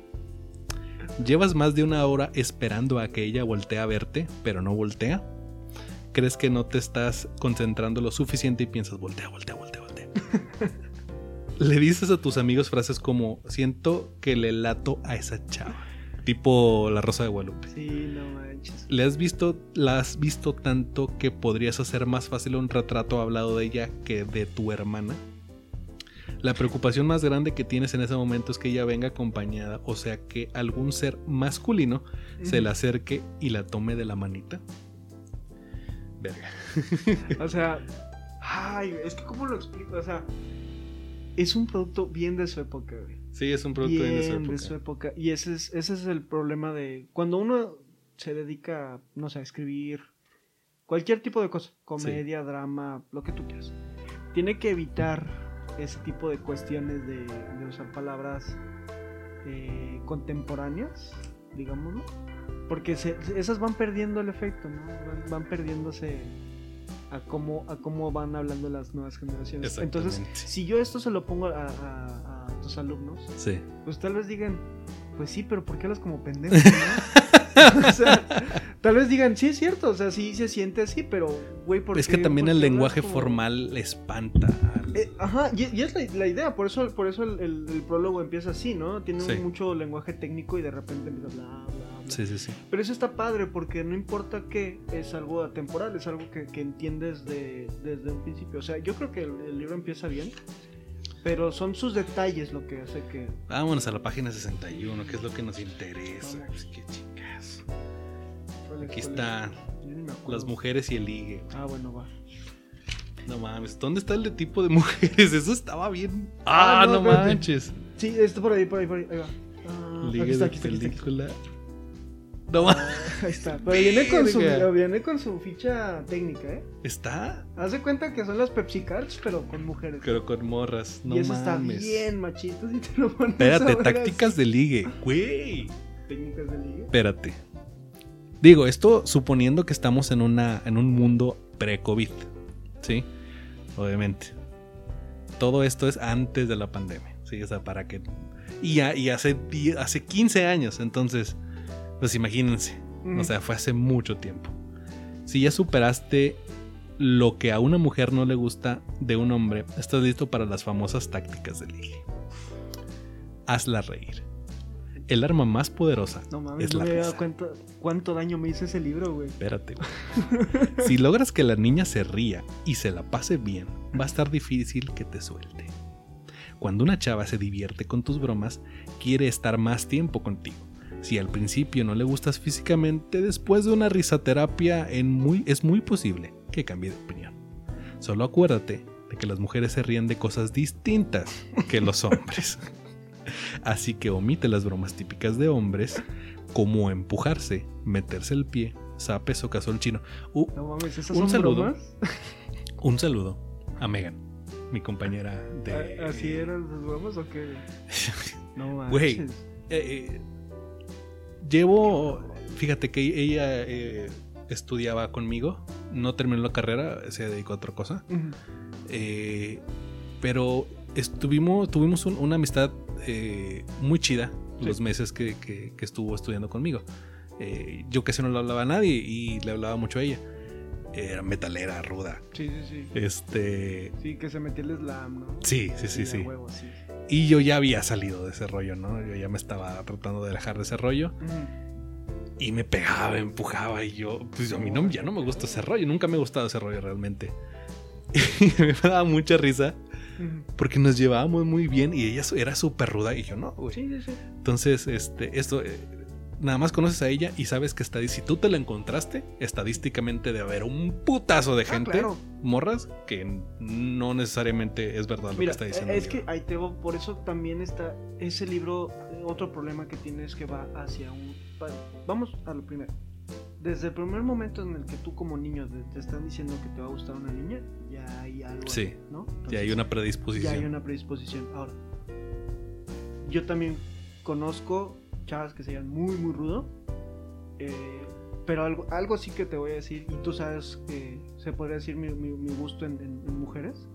Speaker 1: Llevas más de una hora esperando a que ella voltee a verte, pero no voltea. Crees que no te estás concentrando lo suficiente y piensas, voltea, voltea, voltea, voltea. *laughs* le dices a tus amigos frases como, siento que le lato a esa chava. Tipo la Rosa de Guadalupe.
Speaker 2: Sí, no manches.
Speaker 1: Le has visto, la has visto tanto que podrías hacer más fácil un retrato hablado de ella que de tu hermana. La preocupación más grande que tienes en ese momento es que ella venga acompañada, o sea, que algún ser masculino se le acerque y la tome de la manita. Verga.
Speaker 2: O sea, ay, es que cómo lo explico, o sea, es un producto bien de su época, güey.
Speaker 1: Sí, es un producto bien de su
Speaker 2: Bien
Speaker 1: época.
Speaker 2: de su época. Y ese es, ese es el problema de cuando uno se dedica, no sé, a escribir cualquier tipo de cosa, comedia, drama, lo que tú quieras. Tiene que evitar ese tipo de cuestiones de, de usar palabras eh, contemporáneas, digámoslo. Porque se- esas van perdiendo el efecto, ¿no? Van, van perdiéndose a cómo, a cómo van hablando las nuevas generaciones. Entonces, si yo esto se lo pongo a, a- a tus alumnos,
Speaker 1: Sí.
Speaker 2: pues tal vez digan, pues sí, pero ¿por qué hablas como pendejo? *laughs* no? *laughs* o sea, tal vez digan, sí es cierto, o sea, sí se siente así, pero, güey, ¿por
Speaker 1: Es
Speaker 2: qué-
Speaker 1: que también el lenguaje
Speaker 2: como-
Speaker 1: formal espanta. al-
Speaker 2: Eh, ajá, y, y es la, la idea, por eso, por eso el, el- el prólogo empieza así, ¿no? Tiene
Speaker 1: Sí.
Speaker 2: mucho lenguaje técnico y de repente empieza bla, bla, bla.
Speaker 1: Sí, sí, sí.
Speaker 2: Pero eso está padre porque no importa qué, es algo atemporal, es algo que, que entiendes de- desde un principio. O sea, yo creo que el, el libro empieza bien, pero son sus detalles lo que hace que...
Speaker 1: Vámonos a la página 61, que es lo que nos interesa. Pues, qué Aquí está
Speaker 2: me acuerdo.
Speaker 1: las mujeres y el ligue.
Speaker 2: Ah, bueno, va.
Speaker 1: No mames, ¿dónde está el de tipo de *laughs* mujeres? Eso estaba bien. Ah,
Speaker 2: Ah, no,
Speaker 1: no,
Speaker 2: espérate.
Speaker 1: manches.
Speaker 2: Sí, está por ahí, por ahí, por ahí. Ahí va. Ah, aquí
Speaker 1: Ligue
Speaker 2: está,
Speaker 1: de
Speaker 2: aquí está, aquí está, aquí está.
Speaker 1: película. No mames.
Speaker 2: Ah, ahí está. Pero viene con, su,
Speaker 1: Verga.
Speaker 2: viene con su ficha técnica, ¿eh?
Speaker 1: ¿Está?
Speaker 2: Haz de cuenta que son las Pepsi Cards, pero con mujeres.
Speaker 1: Pero con morras. No
Speaker 2: y eso
Speaker 1: mames.
Speaker 2: está bien, machito, si te lo pones
Speaker 1: Espérate, tácticas de ligue. Güey.
Speaker 2: Técnicas de ligue.
Speaker 1: Espérate. Digo, esto suponiendo que estamos en, una, en un mundo pre-COVID. ¿Sí? Obviamente. Todo esto es antes de la pandemia. Sí, o sea, para que. Y, y hace, die- hace 15 años. Entonces, pues imagínense. O sea, fue hace mucho tiempo. Si ya superaste lo que a una mujer no le gusta de un hombre, estás listo para las famosas tácticas de ligue. Hazla reír. El arma más poderosa
Speaker 2: No mames,
Speaker 1: es
Speaker 2: no
Speaker 1: la
Speaker 2: me
Speaker 1: risa.
Speaker 2: cuánto daño me hizo ese libro, güey.
Speaker 1: Espérate, güey. *laughs* Si logras que la niña se ría y se la pase bien, va a estar difícil que te suelte. Cuando una chava se divierte con tus bromas, quiere estar más tiempo contigo. Si al principio no le gustas físicamente, después de una risaterapia en muy, es muy posible que cambie de opinión. Solo acuérdate de que las mujeres se ríen de cosas distintas que los *laughs* hombres. *laughs* Así que omite las bromas típicas de hombres, como empujarse, meterse el pie, zapes o casol chino. Uh,
Speaker 2: No mames, esas
Speaker 1: Un
Speaker 2: son
Speaker 1: saludo.
Speaker 2: bromas. *laughs*
Speaker 1: un saludo a Megan, mi compañera de.
Speaker 2: ¿A- ¿Así eran las bromas o qué? *laughs* No manches.
Speaker 1: Güey. Eh, eh, llevo. Fíjate que ella eh, estudiaba conmigo, no terminó la carrera, se dedicó a otra cosa. Pero estuvimos, tuvimos un- una amistad eh, muy chida
Speaker 2: Sí.
Speaker 1: los meses que, que- que estuvo estudiando conmigo. Eh, yo casi no le hablaba a nadie y le hablaba mucho a ella. Era metalera, ruda.
Speaker 2: Sí, sí, sí.
Speaker 1: Este.
Speaker 2: Sí, que se metió el slam, ¿no?
Speaker 1: Sí, sí, sí, sí.
Speaker 2: huevo, sí.
Speaker 1: Y yo ya había salido de ese rollo, ¿no? Yo ya me estaba tratando de alejar de ese rollo. Y me pegaba, empujaba. Y yo, pues a mí no, ya no me gusta ese rollo. Nunca me ha gustado ese rollo realmente. *laughs* Y me daba mucha risa. Porque nos llevábamos muy bien y ella era súper ruda. Y yo no, güey.
Speaker 2: Sí, sí, sí.
Speaker 1: Entonces, este, esto, eh, nada más conoces a ella y sabes que está, si tú te la encontraste, estadísticamente de haber un putazo de
Speaker 2: Ah,
Speaker 1: gente,
Speaker 2: claro.
Speaker 1: morras, que no necesariamente es verdad lo que está diciendo.
Speaker 2: es que ahí te por eso también está ese libro, otro problema que tiene es que va hacia un... Vamos a lo primero. Desde el primer momento en el que tú como niño te, están diciendo que te va a gustar una niña, ya hay algo,
Speaker 1: Sí.
Speaker 2: ahí, ¿no?
Speaker 1: Ya hay una predisposición.
Speaker 2: ya hay una predisposición. Ahora, yo también conozco chavas que se llaman muy, muy rudo. eh, pero algo, algo sí que te voy a decir, y tú sabes que se podría decir mi, mi- mi gusto en, en- en mujeres,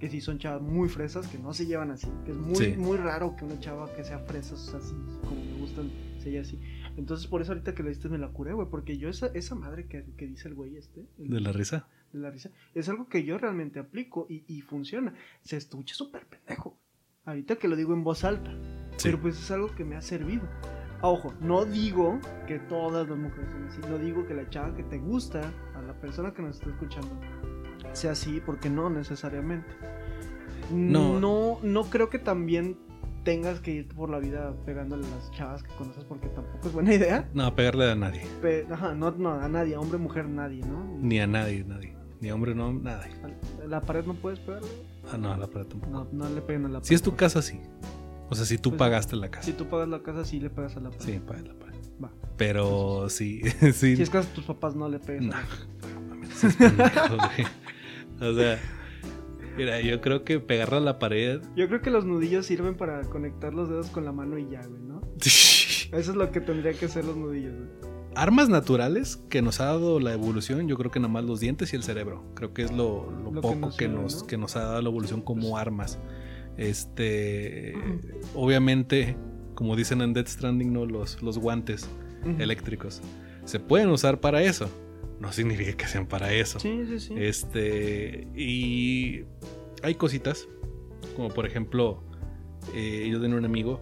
Speaker 2: que sí son chavas muy fresas, que no se llevan así, que es muy,
Speaker 1: Sí.
Speaker 2: muy raro que una chava que sea fresas así, como me gustan, sea así. Entonces por eso ahorita que le diste me la curé, güey, porque yo esa, esa madre que, que dice el güey este, el-
Speaker 1: ¿De la risa?
Speaker 2: de la risa, es algo que yo realmente aplico y, y funciona. Se estuche súper pendejo. Ahorita que lo digo en voz alta.
Speaker 1: Sí.
Speaker 2: Pero pues es algo que me ha servido. Ah, Ojo, no digo que todas las mujeres son así. No digo que la chava que te gusta, a la persona que nos está escuchando, sea así, porque no necesariamente.
Speaker 1: No.
Speaker 2: No, no creo que también tengas que ir por la vida pegándole a las chavas que conoces, porque tampoco es buena idea.
Speaker 1: No, pegarle a nadie.
Speaker 2: Pe- ajá, no, no, a nadie, hombre, mujer, nadie, ¿no?
Speaker 1: Ni a nadie, nadie. Ni a hombre, no, nadie.
Speaker 2: A la pared no puedes pegarle.
Speaker 1: Ah, no, a la pared tampoco.
Speaker 2: No, no le peguen a la pared.
Speaker 1: Si es tu casa, sí. O sea, si tú
Speaker 2: Pues,
Speaker 1: pagaste la casa.
Speaker 2: Si tú pagas la casa, sí le pegas a la pared.
Speaker 1: Sí, pagas la pared.
Speaker 2: Va.
Speaker 1: Pero sí, *laughs* sí.
Speaker 2: Si es casa de tus papás, no le pegues.
Speaker 1: No,
Speaker 2: a la-
Speaker 1: no mames, seas pendejo, güey. O sea, mira, yo creo que pegarla a la pared.
Speaker 2: Yo creo que los nudillos sirven para conectar los dedos con la mano y ya, güey, ¿no? *laughs* Eso es lo que tendría que ser los nudillos, güey.
Speaker 1: Armas naturales que nos ha dado la evolución, yo creo que nada más los dientes y el cerebro. Creo que es lo, lo
Speaker 2: Lo que
Speaker 1: poco
Speaker 2: nos
Speaker 1: que nos,
Speaker 2: ¿no?
Speaker 1: que nos ha dado la evolución como armas. Este, obviamente, como dicen en Death Stranding, ¿no? los, los guantes eléctricos se pueden usar para eso. No significa que sean para eso.
Speaker 2: Sí, sí, sí.
Speaker 1: Este, y hay cositas, como por ejemplo, eh, yo tenía un amigo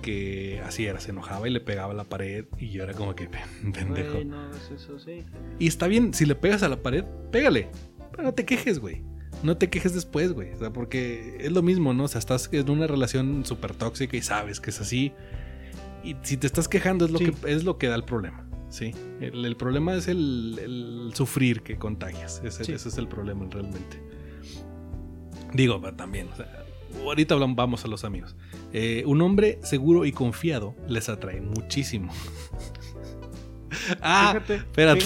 Speaker 1: que así era, se enojaba y le pegaba a la pared y yo era como que pendejo.
Speaker 2: Güey, no, es eso, sí.
Speaker 1: Y está bien, si le pegas a la pared, pégale, pero no te quejes, güey. No te quejes después, güey. O sea, porque es lo mismo, ¿no? O sea, estás en una relación súper tóxica y sabes que es así. Y si te estás quejando es lo,
Speaker 2: Sí.
Speaker 1: que, es lo que da el problema. Sí. El, el problema es el, el sufrir que contagias. Ese,
Speaker 2: Sí.
Speaker 1: ese es el problema realmente. Digo, pero también, o sea, ahorita hablamos, vamos a los amigos. Eh, un hombre seguro y confiado les atrae muchísimo. *laughs* ah,
Speaker 2: fíjate,
Speaker 1: espérate.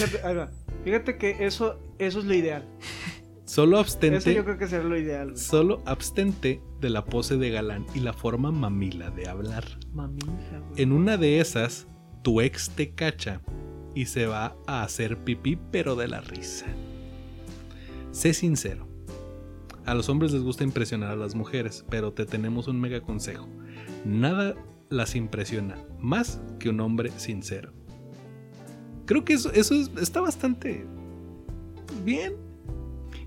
Speaker 2: fíjate, que eso, eso es lo ideal.
Speaker 1: solo
Speaker 2: Eso
Speaker 1: abstente.
Speaker 2: yo creo que sería lo ideal. güey.
Speaker 1: Solo abstente de la pose de galán y la forma mamila de hablar.
Speaker 2: Mamija, güey.
Speaker 1: En una de esas, tu ex te cacha y se va a hacer pipí, pero de la risa. Sé sincero. A los hombres les gusta impresionar a las mujeres, pero te tenemos un mega consejo. Nada las impresiona más que un hombre sincero. Creo que eso, eso es- está bastante bien.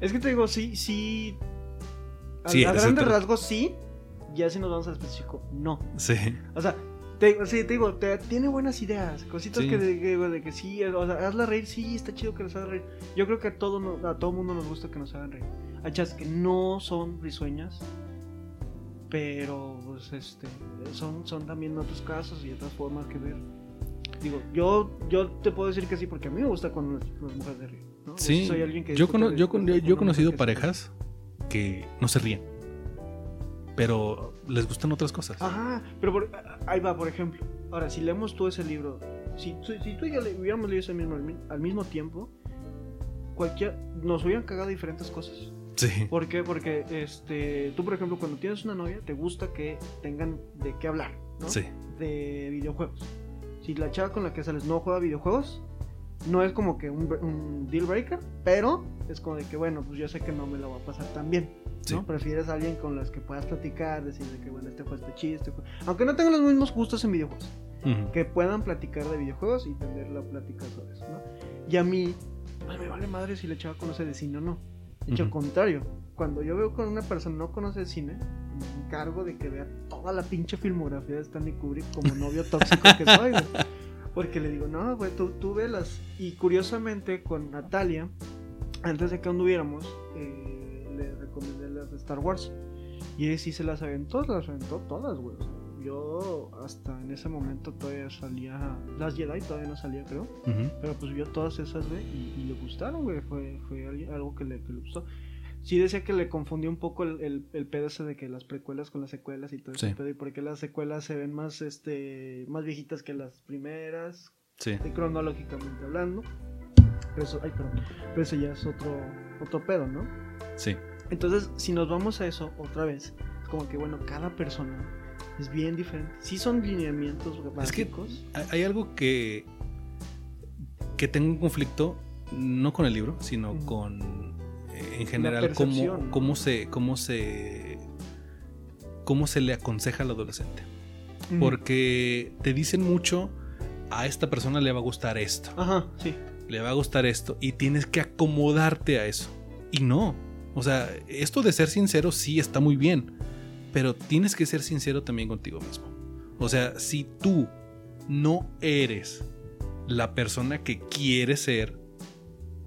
Speaker 2: Es que te digo, sí, sí. A,
Speaker 1: Sí,
Speaker 2: a grandes rasgos sí. Ya si nos vamos al específico, no.
Speaker 1: Sí.
Speaker 2: O sea, te, sí, te digo, te- tiene buenas ideas, cositas
Speaker 1: Sí.
Speaker 2: que, de, que, de que sí, o sea, hazla reír, sí, está chido que nos haga reír. Yo creo que a todo, no- a todo mundo nos gusta que nos hagan reír. Hay chas que no son risueñas, pero pues este, son, son también otros casos y otras formas que ver. Digo, yo, yo te puedo decir que sí, porque a mí me gusta cuando las, las mujeres ríen. ¿no?
Speaker 1: Sí,
Speaker 2: soy alguien que
Speaker 1: yo, cono- yo, con- yo- yo he conocido parejas que no se ríen, pero les gustan otras cosas.
Speaker 2: Ajá, pero por- ahí va, por ejemplo. Ahora, si leemos tú ese libro, si, tú- si tú y yo le- hubiéramos leído ese mismo al, mi- al mismo tiempo, cualquier, nos hubieran cagado diferentes cosas.
Speaker 1: Sí,
Speaker 2: ¿Por qué? Porque este, tú, por ejemplo, cuando tienes una novia, te gusta que tengan de qué hablar, ¿no?
Speaker 1: sí,
Speaker 2: De videojuegos. Si la chava con la que sales no juega videojuegos, no es como que un, un deal breaker, pero es como de que, bueno, pues yo sé que no me lo va a pasar tan bien.
Speaker 1: Sí.
Speaker 2: ¿no? Prefieres a alguien con las que puedas platicar, decir de que, bueno, este juego está chido, este juego- Aunque no tengan los mismos gustos en videojuegos,
Speaker 1: Ujú.
Speaker 2: que puedan platicar de videojuegos y tener la plática sobre eso, ¿no? Y a mí, ay, me vale madre si la chava conoce de cine o no. De hecho, al
Speaker 1: Ujú.
Speaker 2: contrario, cuando yo veo con una persona no conoce de cine, me encargo de que vea toda la pinche filmografía de Stanley Kubrick como novio tóxico que soy, güey. Porque le digo, no, güey, tú, tú velas. Y curiosamente, con Natalia, antes de que anduviéramos, eh, recomendé las de Star Wars. Y ella sí se las aventó, las aventó todas, güey. O sea, yo hasta en ese momento todavía salía. Las Jedi todavía no salía, creo. Pero pues vio todas esas, güey, y, y le gustaron, güey. Fue, fue algo que le, que le gustó. Sí decía que le confundió un poco el, el, el pedo ese de que las precuelas con las secuelas y todo ese pedo. Y porque las secuelas se ven más, este, más viejitas que las primeras,
Speaker 1: sí,
Speaker 2: cronológicamente hablando. Pero eso, ay, perdón. Pero eso ya es otro, otro pedo, ¿no?
Speaker 1: sí.
Speaker 2: Entonces, si nos vamos a eso otra vez, es como que, bueno, cada persona es bien diferente. Sí son lineamientos
Speaker 1: Es que
Speaker 2: básicos.
Speaker 1: Hay- algo que que tengo un conflicto, no con el libro, sino con, eh, en general, cómo, cómo, se, cómo, se, cómo se le aconseja al adolescente. Porque te dicen mucho, a esta persona le va a gustar esto,
Speaker 2: Ajá, sí.
Speaker 1: le va a gustar esto, y tienes que acomodarte a eso. Y no. O sea, esto de ser sincero sí está muy bien, pero tienes que ser sincero también contigo mismo. O sea, si tú no eres la persona que quieres ser,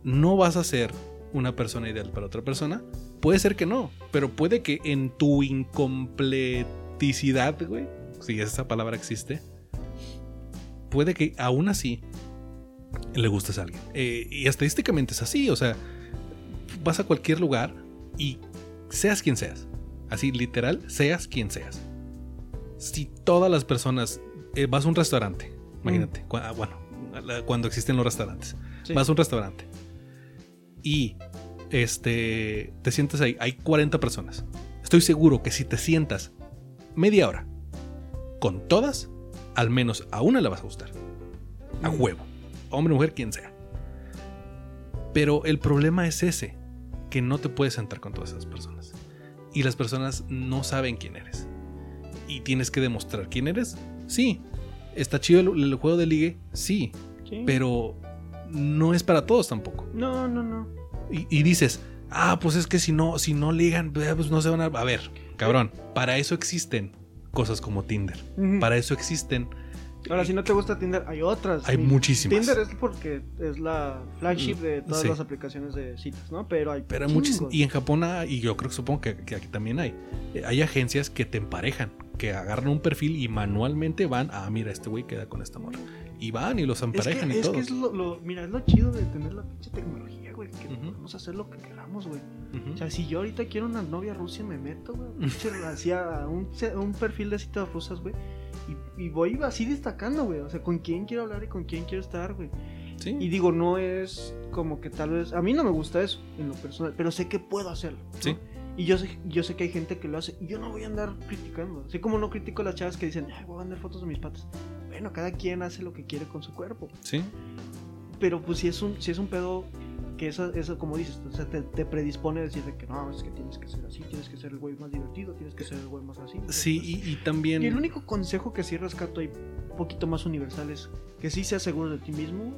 Speaker 1: no vas a ser una persona ideal para otra persona. Puede ser que no, pero puede que en tu incompleticidad, güey, si esa palabra existe, puede que aún así le gustes a alguien. Eh, y estadísticamente es así, o sea, vas a cualquier lugar y seas quien seas, así literal, seas quien seas. Si todas las personas, eh, vas a un restaurante, imagínate, cu- ah, bueno, la- cuando existen los restaurantes,
Speaker 2: sí.
Speaker 1: vas a un restaurante y este te sientas ahí, hay 40 personas. Estoy seguro que si te sientas media hora con todas, al menos a una le vas a gustar. A
Speaker 2: Mm.
Speaker 1: huevo. Hombre, mujer, quien sea. Pero el problema es ese, que no te puedes sentar con todas esas personas. Y las personas no saben quién eres. Y tienes que demostrar quién eres. Sí. Está chido el, el juego de ligue. Sí.
Speaker 2: Sí.
Speaker 1: Pero no es para todos tampoco.
Speaker 2: No, no, no.
Speaker 1: Y, y dices, ah, pues es que si no, si no ligan, eh, pues no se van a. A ver, cabrón, para eso existen cosas como Tinder. Para eso existen.
Speaker 2: Ahora, si no te gusta Tinder, hay otras.
Speaker 1: Hay muchísimas.
Speaker 2: Tinder es porque es la flagship de todas
Speaker 1: Sí.
Speaker 2: las aplicaciones de citas, ¿no? Pero hay
Speaker 1: Pero hay muchísimas. Y en Japón, y yo creo que supongo que, que aquí también hay. eh, Hay agencias que te emparejan, que agarran un perfil y manualmente van, ah, mira, este güey queda con esta morra. Y van y los
Speaker 2: Es que,
Speaker 1: emparejan y
Speaker 2: es,
Speaker 1: todo.
Speaker 2: que es lo, lo- mira, es lo chido de tener la pinche tecnología, güey. Que
Speaker 1: Ujú.
Speaker 2: podemos hacer lo que queramos, güey. O sea, si yo ahorita quiero una novia rusa, me meto, güey. *laughs* Hacia un, un perfil de citas rusas, güey. Y, y voy así destacando, güey. O sea, con quién quiero hablar y con quién quiero estar, güey.
Speaker 1: Sí.
Speaker 2: Y digo, no es como que tal vez. A mí no me gusta eso en lo personal, pero sé que puedo hacerlo.
Speaker 1: Sí.
Speaker 2: Y yo sé, yo sé que hay gente que lo hace. Y yo no voy a andar criticando. Así como no critico a las chavas que dicen, Ay, voy a mandar fotos de mis patas. Bueno, cada quien hace lo que quiere con su cuerpo.
Speaker 1: Sí.
Speaker 2: Pero pues si es un, si es un pedo eso, eso como dices, o sea, te, te predispone a decir de que no, es que tienes que ser así, tienes que ser el güey más divertido, tienes que ser el güey más así.
Speaker 1: Sí, y, y también.
Speaker 2: Y el único consejo que sí rescato ahí, un poquito más universal, es que sí seas seguro de ti mismo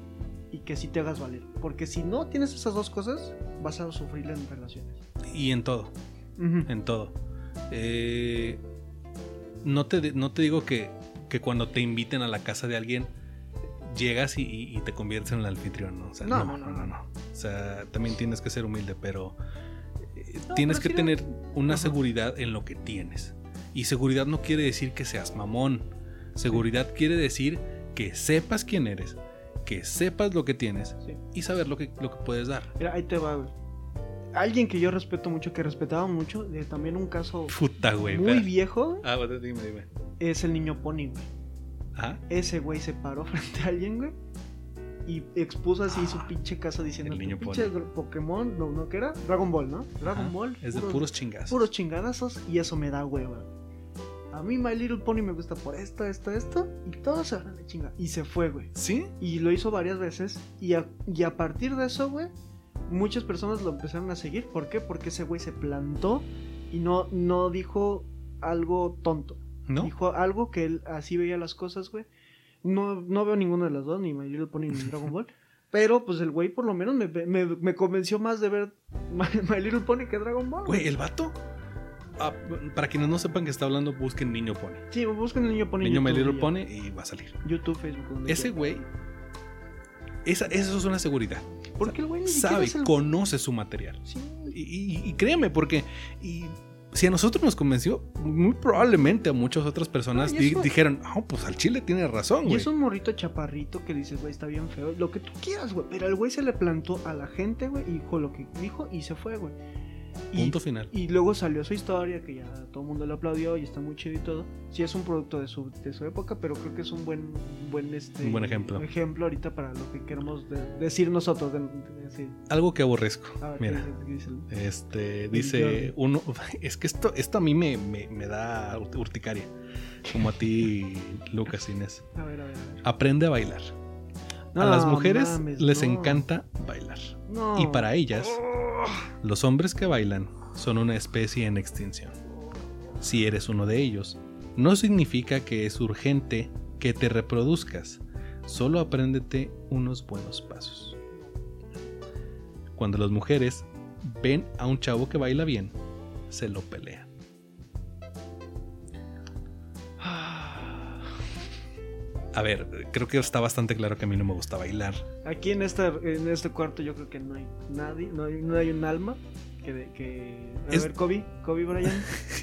Speaker 2: y que sí te hagas valer. Porque si no tienes esas dos cosas, vas a sufrir en relaciones.
Speaker 1: Y en todo. En todo. Eh, no, te, no te digo que, que cuando te inviten a la casa de alguien llegas y, y- te conviertes en el anfitrión, ¿no? O sea,
Speaker 2: No,
Speaker 1: no,
Speaker 2: no,
Speaker 1: no,
Speaker 2: no.
Speaker 1: O sea, también tienes que ser humilde, pero eh,
Speaker 2: No,
Speaker 1: tienes
Speaker 2: pero
Speaker 1: que
Speaker 2: sí,
Speaker 1: tener una
Speaker 2: Ajá.
Speaker 1: seguridad en lo que tienes. Y seguridad no quiere decir que seas mamón. Seguridad quiere decir que sepas quién eres, que sepas lo que tienes
Speaker 2: Sí.
Speaker 1: y saber lo que, lo que puedes dar.
Speaker 2: Mira, ahí te va, güey. Alguien que yo respeto mucho, que respetaba mucho, de también un caso
Speaker 1: Puta, güey.
Speaker 2: muy
Speaker 1: espera.
Speaker 2: viejo,
Speaker 1: Ah, bueno, dime, dime.
Speaker 2: es el niño Pony, güey.
Speaker 1: Ajá.
Speaker 2: Ese güey se paró *laughs* frente a alguien, güey. Y expuso así su pinche casa diciendo
Speaker 1: El
Speaker 2: que
Speaker 1: niño
Speaker 2: pinche Pokémon, no, no, ¿qué era? Dragon Ball, ¿no? Dragon
Speaker 1: Ajá.
Speaker 2: Ball.
Speaker 1: Es de puros chingazos.
Speaker 2: puros chingadazos y eso me da hueva. A mí My Little Pony me gusta por esto, esto, esto y todos se van a la chinga. Y se fue, güey.
Speaker 1: ¿Sí?
Speaker 2: Y lo hizo varias veces y a, y a partir de eso, güey, muchas personas lo empezaron a seguir. ¿Por qué? Porque ese güey se plantó y no, no dijo algo tonto.
Speaker 1: ¿No?
Speaker 2: Dijo algo que él así veía las cosas, güey. No, no veo ninguna de las dos, ni My Little Pony ni *laughs* Dragon Ball. Pero pues el güey por lo menos me, me, me convenció más de ver *laughs* My, My Little Pony que Dragon Ball.
Speaker 1: Güey, el vato. Ah, para quienes no sepan que está hablando, busquen Niño Pony.
Speaker 2: Sí, busquen el niño Pony.
Speaker 1: Niño My Little
Speaker 2: y.
Speaker 1: Pony y va a salir.
Speaker 2: YouTube, Facebook. donde
Speaker 1: Ese güey. Esa, eso es una seguridad.
Speaker 2: Porque el güey ni
Speaker 1: Sabe,
Speaker 2: el-
Speaker 1: conoce su material.
Speaker 2: Sí.
Speaker 1: Y, y- y créeme, porque y si a nosotros nos convenció, muy probablemente a muchas otras personas
Speaker 2: No, y
Speaker 1: di-
Speaker 2: eso-
Speaker 1: dijeron, ah, pues al chile tiene razón,
Speaker 2: Y
Speaker 1: güey.
Speaker 2: es un morrito chaparrito que dices, güey, está bien feo. Lo que tú quieras, güey. Pero el güey se le plantó a la gente, güey, y dijo lo que dijo y se fue, güey. Y,
Speaker 1: Punto final.
Speaker 2: y luego salió su historia, que ya todo el mundo le aplaudió y está muy chido y todo. Sí es un producto de su, de su época, pero creo que es un buen, buen, este,
Speaker 1: Un buen ejemplo.
Speaker 2: ejemplo ahorita para lo que queremos de- decir nosotros. de- de- decir.
Speaker 1: Algo que aborrezco.
Speaker 2: A ver,
Speaker 1: Mira.
Speaker 2: ¿qué dice-
Speaker 1: Este, dice uno, *laughs* es que esto, esto a mí me, me- me da urticaria, como a ti, *laughs* Lucas Inés.
Speaker 2: A ver, a ver, a ver.
Speaker 1: Aprende a bailar. A las mujeres
Speaker 2: mames,
Speaker 1: les
Speaker 2: no.
Speaker 1: encanta bailar.
Speaker 2: No.
Speaker 1: Y para ellas, los hombres que bailan son una especie en extinción. Si eres uno de ellos, no significa que es urgente que te reproduzcas. Solo apréndete unos buenos pasos. Cuando las mujeres ven a un chavo que baila bien, se lo pelean. A ver, creo que está bastante claro que a mí no me gusta bailar.
Speaker 2: Aquí en este, en este cuarto yo creo que no hay nadie, no hay, no hay un alma que... que... A
Speaker 1: Es-
Speaker 2: ver, Kobe, Kobe Bryant,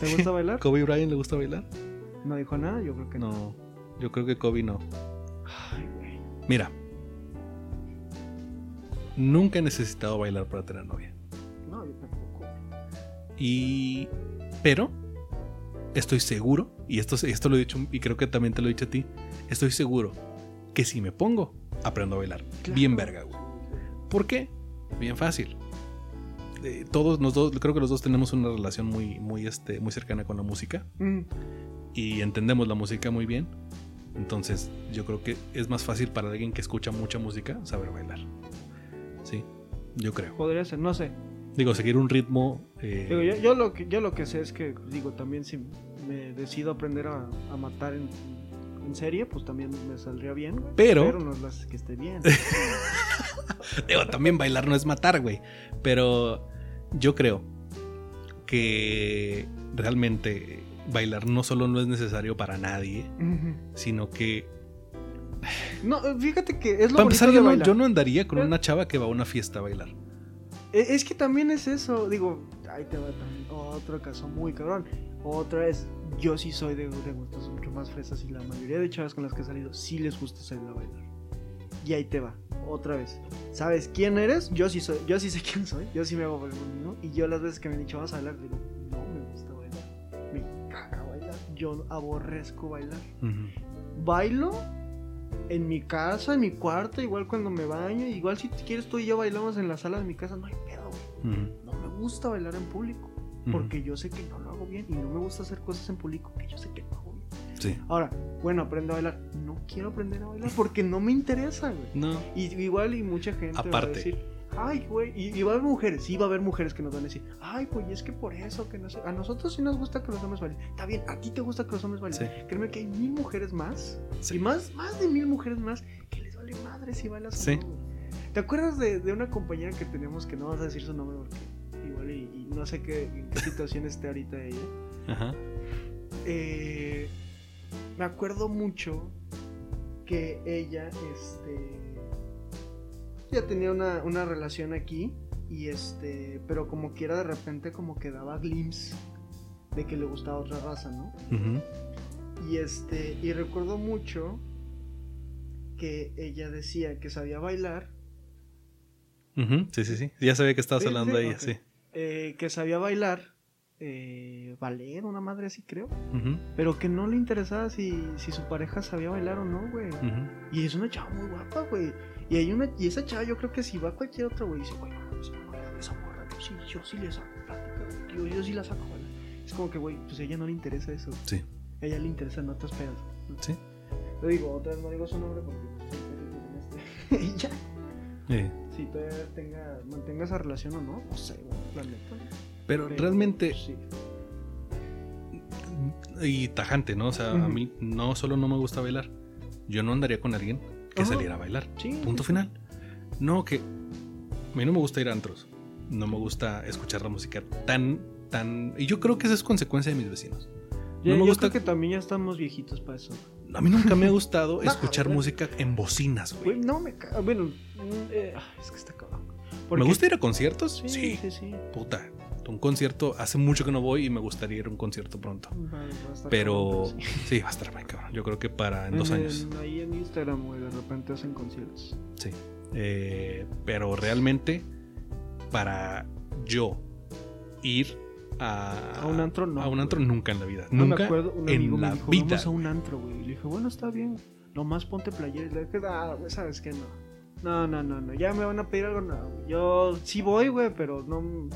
Speaker 2: ¿te gusta *laughs* bailar?
Speaker 1: ¿Kobe Bryant le gusta bailar?
Speaker 2: No dijo nada, yo creo que no.
Speaker 1: No, yo creo que Kobe no.
Speaker 2: Ay, güey.
Speaker 1: Mira, nunca he necesitado bailar para tener novia.
Speaker 2: No, yo tampoco.
Speaker 1: Y. Pero, estoy seguro, y esto, esto lo he dicho, y creo que también te lo he dicho a ti, estoy seguro que si me pongo, aprendo a bailar.
Speaker 2: Claro.
Speaker 1: Bien verga, güey. ¿Por qué? Bien fácil. Eh, todos los dos, creo que los dos tenemos una relación muy, muy, este, muy cercana con la música
Speaker 2: Mm,
Speaker 1: y entendemos la música muy bien. Entonces, yo creo que es más fácil para alguien que escucha mucha música saber bailar. Sí, yo creo.
Speaker 2: podría ser, no sé.
Speaker 1: Digo, seguir un ritmo. eh,
Speaker 2: Digo, yo, yo lo que, yo lo que sé es que, digo, también si me decido aprender a, a matar en, en serie, pues también me saldría bien, güey.
Speaker 1: Pero-
Speaker 2: Pero no es las que esté bien. *laughs*
Speaker 1: Digo, también bailar no es matar, güey. Pero yo creo que realmente bailar no solo no es necesario para nadie, sino que.
Speaker 2: no, fíjate que es lo
Speaker 1: Para
Speaker 2: bonito
Speaker 1: empezar, yo no,
Speaker 2: bailar.
Speaker 1: yo no andaría con una chava que va a una fiesta a bailar.
Speaker 2: E- Es que también es eso, digo, ahí te va también otro caso muy cabrón. Otra es, yo sí soy de, de gustos mucho más fresas y la mayoría de chavas con las que he salido sí les gusta salir a bailar. Y ahí te va, otra vez. ¿Sabes quién eres? Yo sí soy, yo sí sé *laughs* quién soy, yo sí me hago el mundo, Y yo las veces que me han dicho vamos a bailar, digo, no me gusta bailar. Me caga bailar. Yo aborrezco bailar. Bailo en mi casa, en mi cuarto, igual cuando me baño, igual si quieres tú y yo bailamos en la sala de mi casa, no hay pedo, güey. No me gusta bailar en público, porque yo sé que no lo hago bien y no me gusta hacer cosas en público que yo sé que no hago bien.
Speaker 1: Sí.
Speaker 2: Ahora, bueno, aprendo a bailar. No quiero aprender a bailar porque no me interesa, güey.
Speaker 1: No.
Speaker 2: Y igual y mucha gente va a
Speaker 1: Aparte.
Speaker 2: decir, ay, güey, y, y va a haber mujeres, sí va a haber mujeres que nos van a decir, ay, güey, es que por eso que no sé, a nosotros sí nos gusta que los hombres bailen. Está bien, a ti te gusta que los hombres bailen.
Speaker 1: Sí.
Speaker 2: Créeme que hay mil mujeres más,
Speaker 1: Sí.
Speaker 2: y más, más de mil mujeres más, que les vale madre si bailas o
Speaker 1: Sí.
Speaker 2: no. ¿Te acuerdas de, de una compañera que teníamos que no vas a decir su nombre porque igual y, y no sé qué, en qué situación esté ahorita ella?
Speaker 1: Ajá.
Speaker 2: Eh, me acuerdo mucho que ella, este, ya tenía una, una relación aquí y este, pero como quiera de repente como que daba glimpse de que le gustaba otra raza, ¿no? Y este, y recuerdo mucho que ella decía que sabía bailar,
Speaker 1: Ujú. Sí, sí, sí. Ya sabía que estabas
Speaker 2: Sí,
Speaker 1: hablando
Speaker 2: sí,
Speaker 1: de ella, sí.
Speaker 2: eh, que sabía bailar, eh, ballet, una madre así creo,
Speaker 1: Ujú.
Speaker 2: pero que no le interesaba si, si su pareja sabía bailar o no, güey. Y es una chava muy guapa, güey. Y hay una, y esa chava, yo creo que si va cualquier otro, güey, dice, güey, no, esa morra, yo sí, yo sí le saco plática. Yo, yo sí la saco, güey. Es como que, güey, pues a ella no le interesa eso.
Speaker 1: Sí.
Speaker 2: A ella le interesan otras pedas.
Speaker 1: Sí.
Speaker 2: Yo digo, otra vez no digo su nombre porque pues, este, *laughs* y ya.
Speaker 1: Sí.
Speaker 2: Si todavía tenga, mantenga esa relación o no, no sé, güey, la neta.
Speaker 1: Pero
Speaker 2: Pero,
Speaker 1: realmente,
Speaker 2: Sí.
Speaker 1: y tajante, ¿no? O sea, a mí no solo no me gusta bailar, yo no andaría con alguien que
Speaker 2: Ajá.
Speaker 1: saliera a bailar.
Speaker 2: Sí.
Speaker 1: Punto final. No, que a mí no me gusta ir a antros. No me gusta escuchar la música tan, tan... Y yo creo que esa es consecuencia de mis vecinos.
Speaker 2: Yo,
Speaker 1: no me
Speaker 2: yo
Speaker 1: gusta-
Speaker 2: creo que también ya estamos viejitos para eso.
Speaker 1: A mí nunca me ha gustado *laughs*
Speaker 2: No,
Speaker 1: escuchar
Speaker 2: güey.
Speaker 1: música en bocinas,
Speaker 2: Güey, no me. Bueno, mm, eh, es que está cabrón.
Speaker 1: ¿Me gusta ir a conciertos?
Speaker 2: Sí,
Speaker 1: Sí.
Speaker 2: sí, sí.
Speaker 1: Puta. Un concierto, hace mucho que no voy y me gustaría ir a un concierto pronto.
Speaker 2: Va- va a estar
Speaker 1: Pero
Speaker 2: cabrón, sí.
Speaker 1: sí, va a estar bien, cabrón. Yo creo que para en dos
Speaker 2: En-
Speaker 1: años.
Speaker 2: en- ahí en Instagram, güey, de repente hacen conciertos.
Speaker 1: Sí. Eh, pero realmente, para yo ir a,
Speaker 2: A un antro, no,
Speaker 1: A un antro nunca en la vida.
Speaker 2: No
Speaker 1: nunca
Speaker 2: me acuerdo, un
Speaker 1: en
Speaker 2: amigo
Speaker 1: la
Speaker 2: me dijo,
Speaker 1: vida.
Speaker 2: vamos a un antro, güey. Y le dije, bueno, está bien. Nomás ponte playera. Y le dije, ah, güey, ¿sabes qué? No. No, no, no, no. Ya me van a pedir algo. No. Yo sí voy, güey, pero no...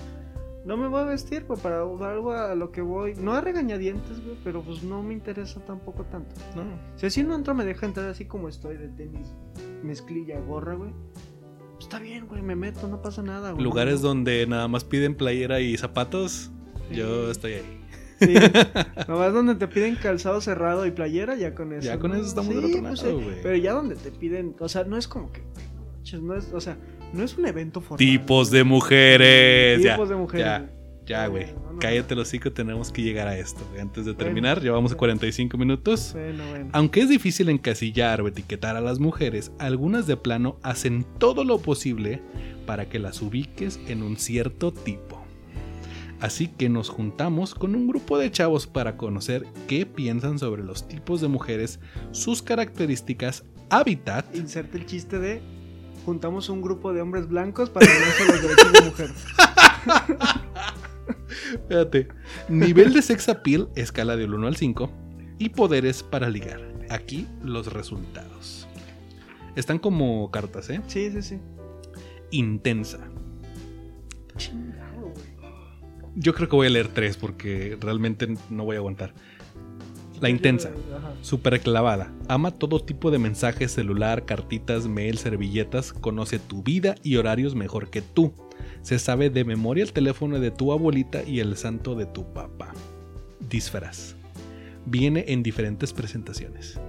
Speaker 2: No me voy a vestir, güey, para algo a lo que voy. No a regañadientes, güey, pero pues no me interesa tampoco tanto.
Speaker 1: No.
Speaker 2: Si así en un antro me deja entrar así como estoy de tenis mezclilla, gorra, güey. Está bien, güey, me meto, no pasa nada, güey.
Speaker 1: Lugares
Speaker 2: No,
Speaker 1: donde nada más piden playera y zapatos, yo estoy ahí.
Speaker 2: Sí. *laughs* Nomás donde te piden calzado cerrado y playera, ya con eso.
Speaker 1: Ya con
Speaker 2: ¿no?
Speaker 1: eso estamos del
Speaker 2: Sí,
Speaker 1: otro
Speaker 2: pues,
Speaker 1: lado, güey.
Speaker 2: Pero ya donde te piden, o sea, no es como que, no no es, o sea, no es un evento formal.
Speaker 1: Tipos de mujeres. ya,
Speaker 2: Tipos de mujeres.
Speaker 1: Ya,
Speaker 2: güey.
Speaker 1: ya, güey.
Speaker 2: No, no,
Speaker 1: Cállate los hocico, tenemos que llegar a esto. Antes de
Speaker 2: Bueno.
Speaker 1: terminar, llevamos 45 minutos.
Speaker 2: Bueno, bueno.
Speaker 1: Aunque es difícil encasillar o etiquetar a las mujeres, algunas de plano hacen todo lo posible para que las ubiques en un cierto tipo. Así que nos juntamos con un grupo de chavos para conocer qué piensan sobre los tipos de mujeres, sus características, hábitat,
Speaker 2: Inserte el chiste de juntamos un grupo de hombres blancos para ganarse los derechos de mujer.
Speaker 1: Espérate. Nivel de sex appeal, escala del 1 al 5. Y poderes para ligar. Aquí los resultados. Están como cartas, ¿eh?
Speaker 2: Sí, sí, sí.
Speaker 1: Intensa.
Speaker 2: Chingado, güey.
Speaker 1: Yo creo que voy a leer tres porque realmente no voy a aguantar. La intensa.
Speaker 2: Ajá.
Speaker 1: Super clavada. Ama todo tipo de mensajes, celular, cartitas, mail, servilletas. Conoce tu vida y horarios mejor que tú. Se sabe de memoria el teléfono de tu abuelita y el santo de tu papá. Disfraz. Viene en diferentes presentaciones.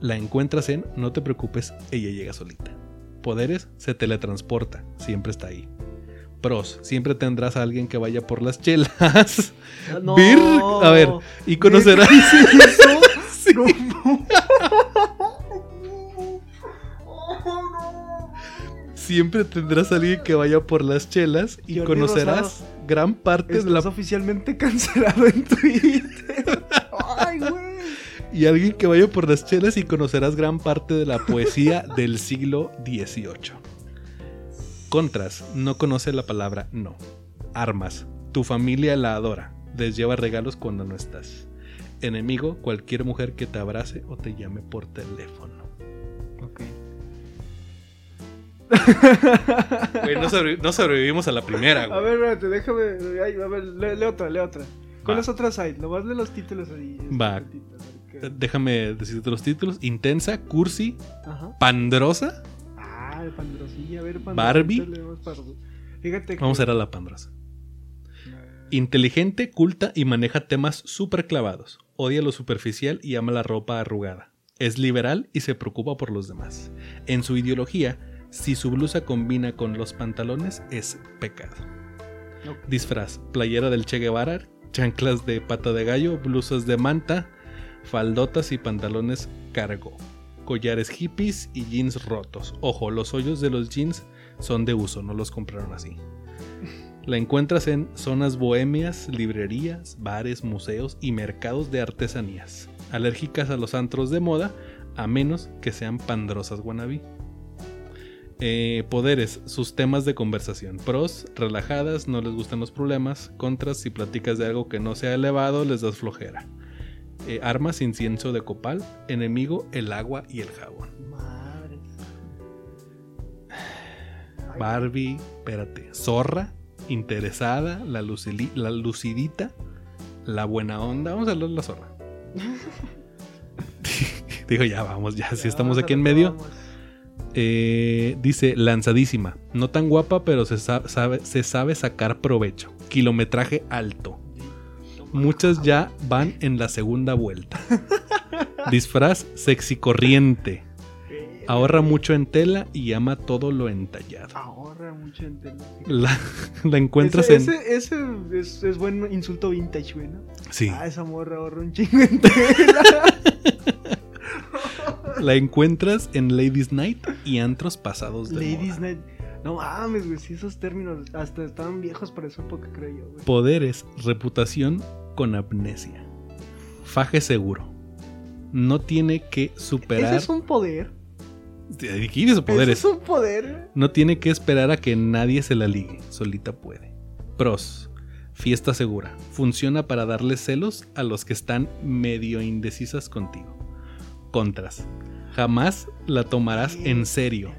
Speaker 1: La encuentras en No te preocupes, ella llega solita. Poderes, se teletransporta, siempre está ahí. Pros, siempre tendrás a alguien que vaya por las chelas.
Speaker 2: No.
Speaker 1: Vir- a ver, y conocerás.
Speaker 2: ¿Qué es eso? *laughs*
Speaker 1: Sí.
Speaker 2: No, no. Oh.
Speaker 1: Siempre tendrás a alguien que vaya por las chelas y
Speaker 2: Jordi
Speaker 1: conocerás
Speaker 2: Rosado.
Speaker 1: gran parte de la
Speaker 2: Estás oficialmente cancelado en Twitter. Ay, güey.
Speaker 1: y alguien que vaya por las chelas y conocerás gran parte de la poesía del siglo XVIII. Contras, no conoce la palabra no. Armas, tu familia la adora, les lleva regalos cuando no estás. Enemigo, cualquier mujer que te abrace o te llame por teléfono.
Speaker 2: Ok.
Speaker 1: Güey, no, sobrevi- no sobrevivimos a la primera,
Speaker 2: A
Speaker 1: güey.
Speaker 2: ver, espérate, déjame. ay, a ver, lee, lee otra, lee otra. ¿Cuáles
Speaker 1: Va.
Speaker 2: otras hay? Nomás lee los títulos ahí.
Speaker 1: Va.
Speaker 2: a ver qué-
Speaker 1: Déjame decirte los títulos. Intensa, cursi,
Speaker 2: Ajá.
Speaker 1: pandrosa.
Speaker 2: Ah, el pandrosilla, a ver,
Speaker 1: Barbie.
Speaker 2: Fíjate que.
Speaker 1: Vamos a ver a la pandrosa. Inteligente, culta y maneja temas súper clavados. Odia lo superficial y ama la ropa arrugada. Es liberal y se preocupa por los demás. En su ideología, si su blusa combina con los pantalones, es pecado. Disfraz, playera del Che Guevara, chanclas de pata de gallo, blusas de manta, faldotas y pantalones cargo, collares hippies y jeans rotos. Ojo, los hoyos de los jeans son de uso, no los compraron así. La encuentras en zonas bohemias, librerías, bares, museos y mercados de artesanías. Alérgicas a los antros de moda, a menos que sean pandrosas wannabe. Eh, poderes, sus temas de conversación. Pros, relajadas, no les gustan los problemas. Contras, si platicas de algo que no sea elevado, les das flojera. Eh, armas, incienso de copal. Enemigo, el agua y el jabón. *sighs* Barbie, espérate. Zorra, interesada, la, lucili- la lucidita, la buena onda. Vamos a hablar de la zorra. *laughs* Digo, ya vamos, ya, si estamos aquí en medio. Eh, dice lanzadísima. No tan guapa, pero se sa- sabe, se sabe sacar provecho. Kilometraje alto. Muchas ya van en la segunda vuelta. Disfraz sexy corriente. Ahorra mucho en tela y ama todo lo entallado.
Speaker 2: Ahorra mucho en tela.
Speaker 1: La, la encuentras
Speaker 2: ese,
Speaker 1: en.
Speaker 2: ese, ese es, es buen insulto vintage, güey, ¿no?
Speaker 1: Sí.
Speaker 2: Ah, esa morra ahorra un chingo en tela. *laughs*
Speaker 1: La encuentras en Ladies Night y antros pasados de
Speaker 2: Ladies
Speaker 1: moda.
Speaker 2: Night. No mames, güey, si esos términos hasta estaban viejos para su época, creo yo, güey.
Speaker 1: Poderes, reputación con amnesia. Faje seguro. No tiene que superar.
Speaker 2: Ese es un poder.
Speaker 1: Aquí dice poderes.
Speaker 2: Ese es un poder.
Speaker 1: No tiene que esperar a que nadie se la ligue, solita puede. Pros. Fiesta segura. Funciona para darle celos a los que están medio indecisas contigo. Contras. Jamás la tomarás en serio,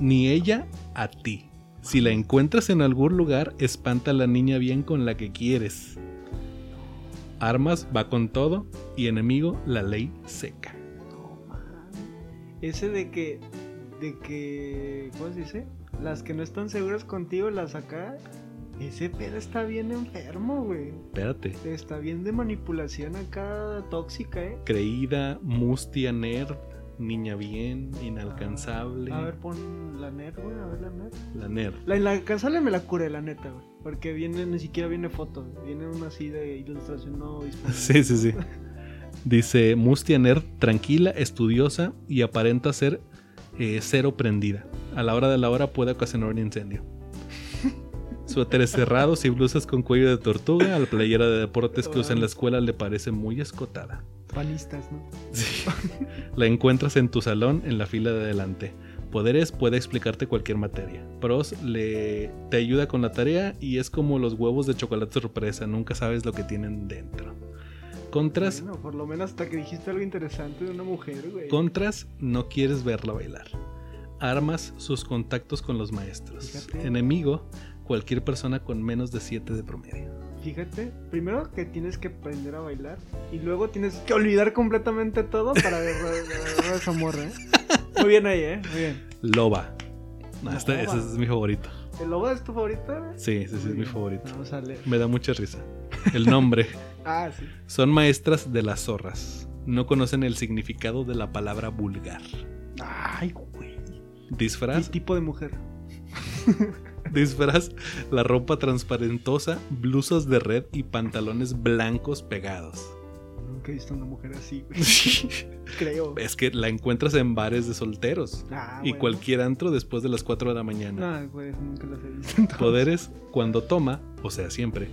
Speaker 1: ni ella a ti. Si la encuentras en algún lugar, espanta a la niña bien con la que quieres. Armas va con todo y enemigo la ley seca.
Speaker 2: No mames. Ese de que de que, ¿cómo se dice? Las que no están seguras contigo las acá. Ese pedo está bien enfermo, güey.
Speaker 1: Espérate.
Speaker 2: Está bien de manipulación acá tóxica, ¿eh?
Speaker 1: Creída, mustia, nerd, niña bien, inalcanzable.
Speaker 2: A ver, pon la nerd, güey, a ver la nerd.
Speaker 1: La nerd.
Speaker 2: La inalcanzable me la curé, la neta, güey. Porque viene, ni siquiera viene foto, viene una así de ilustración no disponible.
Speaker 1: Sí, sí, sí. Dice Mustia Nerd, tranquila, estudiosa y aparenta ser eh, cero prendida. A la hora de la hora puede ocasionar un incendio. *laughs* Suéteres cerrados y blusas con cuello de tortuga. A la playera de deportes que usa en la escuela le parece muy escotada.
Speaker 2: Panistas, ¿no?
Speaker 1: Sí. La encuentras en tu salón en la fila de adelante. Poderes puede explicarte cualquier materia. Pros le te ayuda con la tarea y es como los huevos de chocolate sorpresa, nunca sabes lo que tienen dentro. Contras,
Speaker 2: Bueno, por lo menos hasta que dijiste algo interesante de una mujer, güey.
Speaker 1: contras no quieres verla bailar. Armas sus contactos con los maestros.
Speaker 2: Fíjate.
Speaker 1: Enemigo, cualquier persona con menos de 7 de promedio.
Speaker 2: Fíjate, primero que tienes que aprender a bailar y luego tienes que olvidar completamente todo para agarrar esa morra, ¿eh? Muy bien ahí, ¿eh? Muy bien.
Speaker 1: Loba. No, este-
Speaker 2: Loba.
Speaker 1: ese es mi favorito.
Speaker 2: ¿El lobo es tu favorito?
Speaker 1: Sí, ese sí es mi favorito.
Speaker 2: Vamos a leer.
Speaker 1: Me da mucha risa. El nombre. *laughs*
Speaker 2: Ah, sí.
Speaker 1: Son maestras de las zorras. No conocen el significado de la palabra vulgar.
Speaker 2: Ay, güey.
Speaker 1: Disfraz,
Speaker 2: tipo de mujer. *laughs*
Speaker 1: disfraz, la ropa transparentosa, blusas de red y pantalones blancos pegados.
Speaker 2: Nunca he visto una mujer así, güey. *laughs* Creo.
Speaker 1: es que la encuentras en bares de solteros
Speaker 2: Ah,
Speaker 1: y
Speaker 2: bueno.
Speaker 1: cualquier antro después de las 4 de la mañana.
Speaker 2: No, güey, nunca las he visto. entonces. *laughs*
Speaker 1: Poderes cuando toma, o sea, siempre,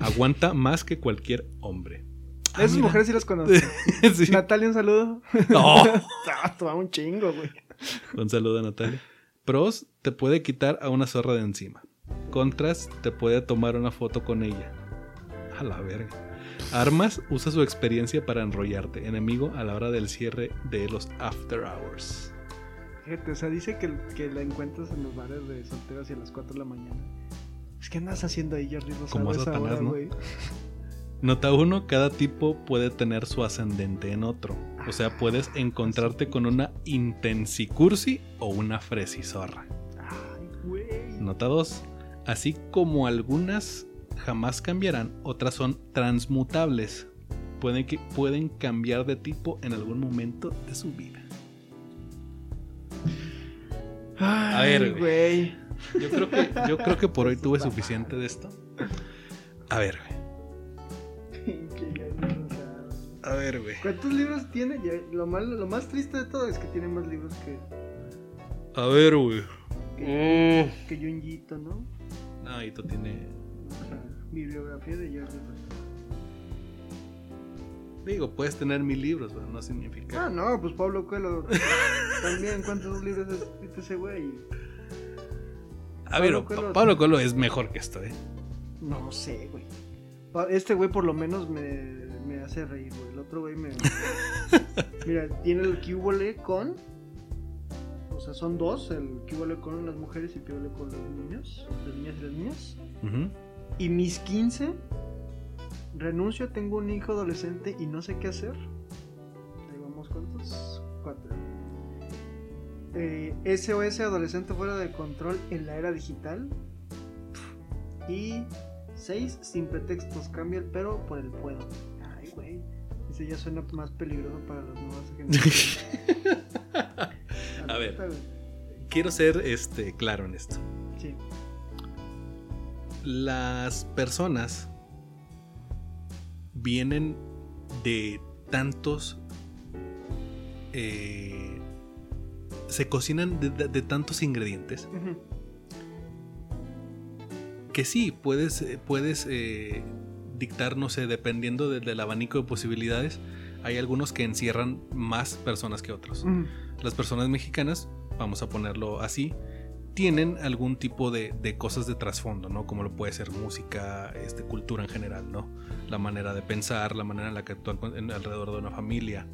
Speaker 1: aguanta más que cualquier hombre. Ah,
Speaker 2: Esas
Speaker 1: mira.
Speaker 2: mujeres sí las conozco. *laughs*
Speaker 1: Sí.
Speaker 2: Natalia, un saludo.
Speaker 1: No.
Speaker 2: Ah, te va un chingo, güey.
Speaker 1: Un saludo a Natalia. Pros, te puede quitar a una zorra de encima. Contras, te puede tomar una foto con ella. A la verga. Armas, usa su experiencia para enrollarte. Enemigo a la hora del cierre de los after hours.
Speaker 2: Fíjate, o sea, dice que, que la encuentras en los bares de solteros y a las 4 de la mañana. Es que andas haciendo ahí, Jordi Rosado,
Speaker 1: Como Satanás, ¿no? Nota 1, cada tipo puede tener su ascendente en otro. O sea, puedes encontrarte con una intensicursi o una fresizorra. Nota 2. Así como algunas jamás cambiarán, otras son transmutables. Pueden, que, pueden cambiar de tipo en algún momento de su vida.
Speaker 2: Ay,
Speaker 1: ver,
Speaker 2: güey.
Speaker 1: Yo creo que, yo creo que por hoy tuve suficiente de esto. A ver, güey. *laughs* A ver, güey.
Speaker 2: ¿Cuántos libros tiene? Ya, Lo, mal- lo más triste de todo es que tiene más libros que,
Speaker 1: A ver, güey.
Speaker 2: que, que Junjito, ¿no?
Speaker 1: No, y tú tiene.
Speaker 2: O sea, bibliografía de Jordi.
Speaker 1: Digo, puedes tener mil libros, pero no significa.
Speaker 2: Ah, no, pues Pablo Coelho. También, ¿cuántos libros ha escrito ese güey?
Speaker 1: A ver,
Speaker 2: Pablo
Speaker 1: Pa-
Speaker 2: Coelho-
Speaker 1: Pablo Colo es mejor que esto, ¿eh?
Speaker 2: No sé, güey. Este güey por lo menos me, me hace reír, güey. El otro güey me... *laughs* Mira, tiene el cubole con... O sea, son dos. El cubole con las mujeres y el cubole con los niños. Las niñas y las niñas. Y mis 15... Renuncio, tengo un hijo adolescente y no sé qué hacer. Ahí vamos, ¿cuántos? Cuatro. Eh, SOS adolescente fuera de control en la era digital. Y 6 sin pretextos, cambia el pero por el puedo. Güey. Ese ya suena más peligroso para las nuevas *laughs* generaciones.
Speaker 1: A ver. Quiero ser este, claro en esto.
Speaker 2: Sí.
Speaker 1: Las personas vienen de tantos. eh, se cocinan de, de- de tantos ingredientes que sí, puedes, eh, puedes eh, dictar, no sé, dependiendo de- del abanico de posibilidades. Hay algunos que encierran más personas que otros. Las personas mexicanas, vamos a ponerlo así, tienen algún tipo de, de cosas de trasfondo, ¿no? Como lo puede ser música, este, cultura en general, ¿no? La manera de pensar, la manera en la que actúan alrededor de una familia.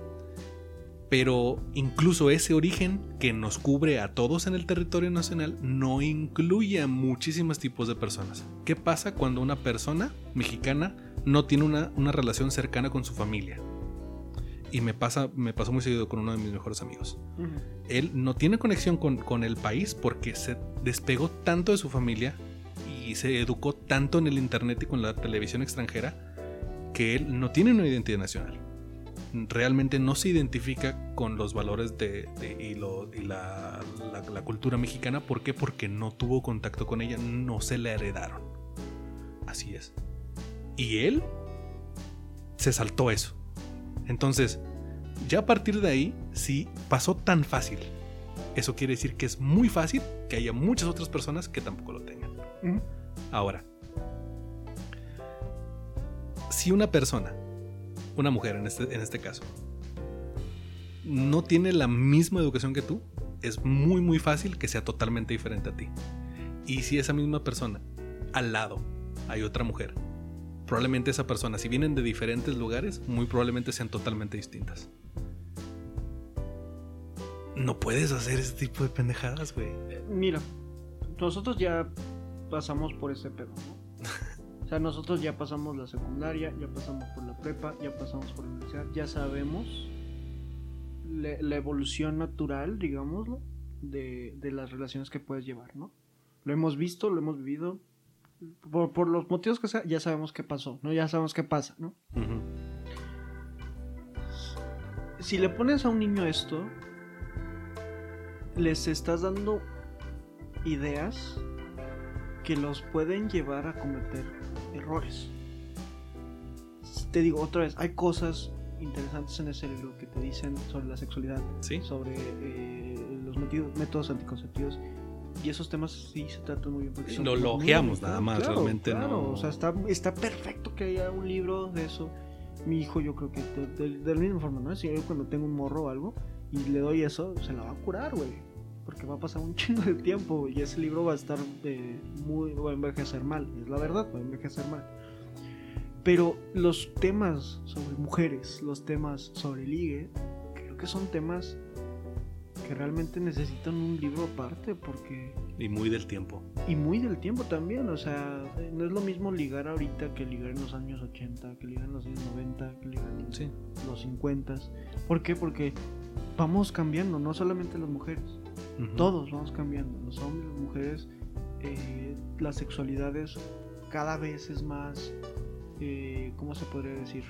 Speaker 1: Pero incluso ese origen que nos cubre a todos en el territorio nacional no incluye a muchísimos tipos de personas. ¿Qué pasa cuando una persona mexicana no tiene una, una relación cercana con su familia? y me, pasa, me pasó muy seguido con uno de mis mejores amigos. Él no tiene conexión con, con el país porque se despegó tanto de su familia y se educó tanto en el internet y con la televisión extranjera que él no tiene una identidad nacional. Realmente no se identifica con los valores de, de- y, lo- y la, la- la cultura mexicana. ¿Por qué? Porque no tuvo contacto con ella, no se la heredaron. Así es. Y él se saltó eso. Entonces, ya a partir de ahí, si pasó tan fácil, eso quiere decir que es muy fácil que haya muchas otras personas que tampoco lo tengan. Ahora, si una persona, una mujer en este, en este caso, no tiene la misma educación que tú, es muy muy fácil que sea totalmente diferente a ti. Y si esa misma persona, al lado, hay otra mujer, probablemente esa persona, si vienen de diferentes lugares, muy probablemente sean totalmente distintas. No puedes hacer ese tipo de pendejadas, güey.
Speaker 2: Eh, Mira, nosotros ya pasamos por ese pedo, ¿no? O sea, nosotros ya pasamos la secundaria, ya pasamos por la prepa, ya pasamos por la universidad, ya sabemos le- la evolución natural, digámoslo, de, de las relaciones que puedes llevar, ¿no? Lo hemos visto, lo hemos vivido. Por, por los motivos que sea, ya sabemos qué pasó, ¿no? Ya sabemos qué pasa, ¿no? Si le pones a un niño esto, les estás dando ideas que los pueden llevar a cometer errores. Te digo otra vez, hay cosas interesantes en ese libro que te dicen sobre la sexualidad,
Speaker 1: Sí.
Speaker 2: sobre eh, los métodos anticonceptivos. Y esos temas sí se tratan muy bien. porque son
Speaker 1: Lo
Speaker 2: claro,
Speaker 1: nada más,
Speaker 2: claro,
Speaker 1: realmente
Speaker 2: claro,
Speaker 1: no-
Speaker 2: O sea, está, está perfecto que haya un libro de eso. Mi hijo, yo creo que de, de- de la misma forma, ¿no? Si yo cuando tengo un morro o algo y le doy eso, se la va a curar, güey. Porque va a pasar un *laughs* chingo de tiempo y ese libro va a estar eh, muy. va a envejecer mal. Es la verdad, va a envejecer mal. Pero los temas sobre mujeres, los temas sobre ligue, creo que son temas que realmente necesitan un libro aparte porque
Speaker 1: Y muy del tiempo.
Speaker 2: y muy del tiempo también, o sea, no es lo mismo ligar ahorita que ligar en los años 80, que ligar en los años 90, que ligar en
Speaker 1: Sí.
Speaker 2: los 50. ¿Por qué? Porque vamos cambiando, no solamente las mujeres, Todos vamos cambiando, los hombres, las mujeres, eh, las sexualidades cada vez es más, eh, ¿cómo se podría decir?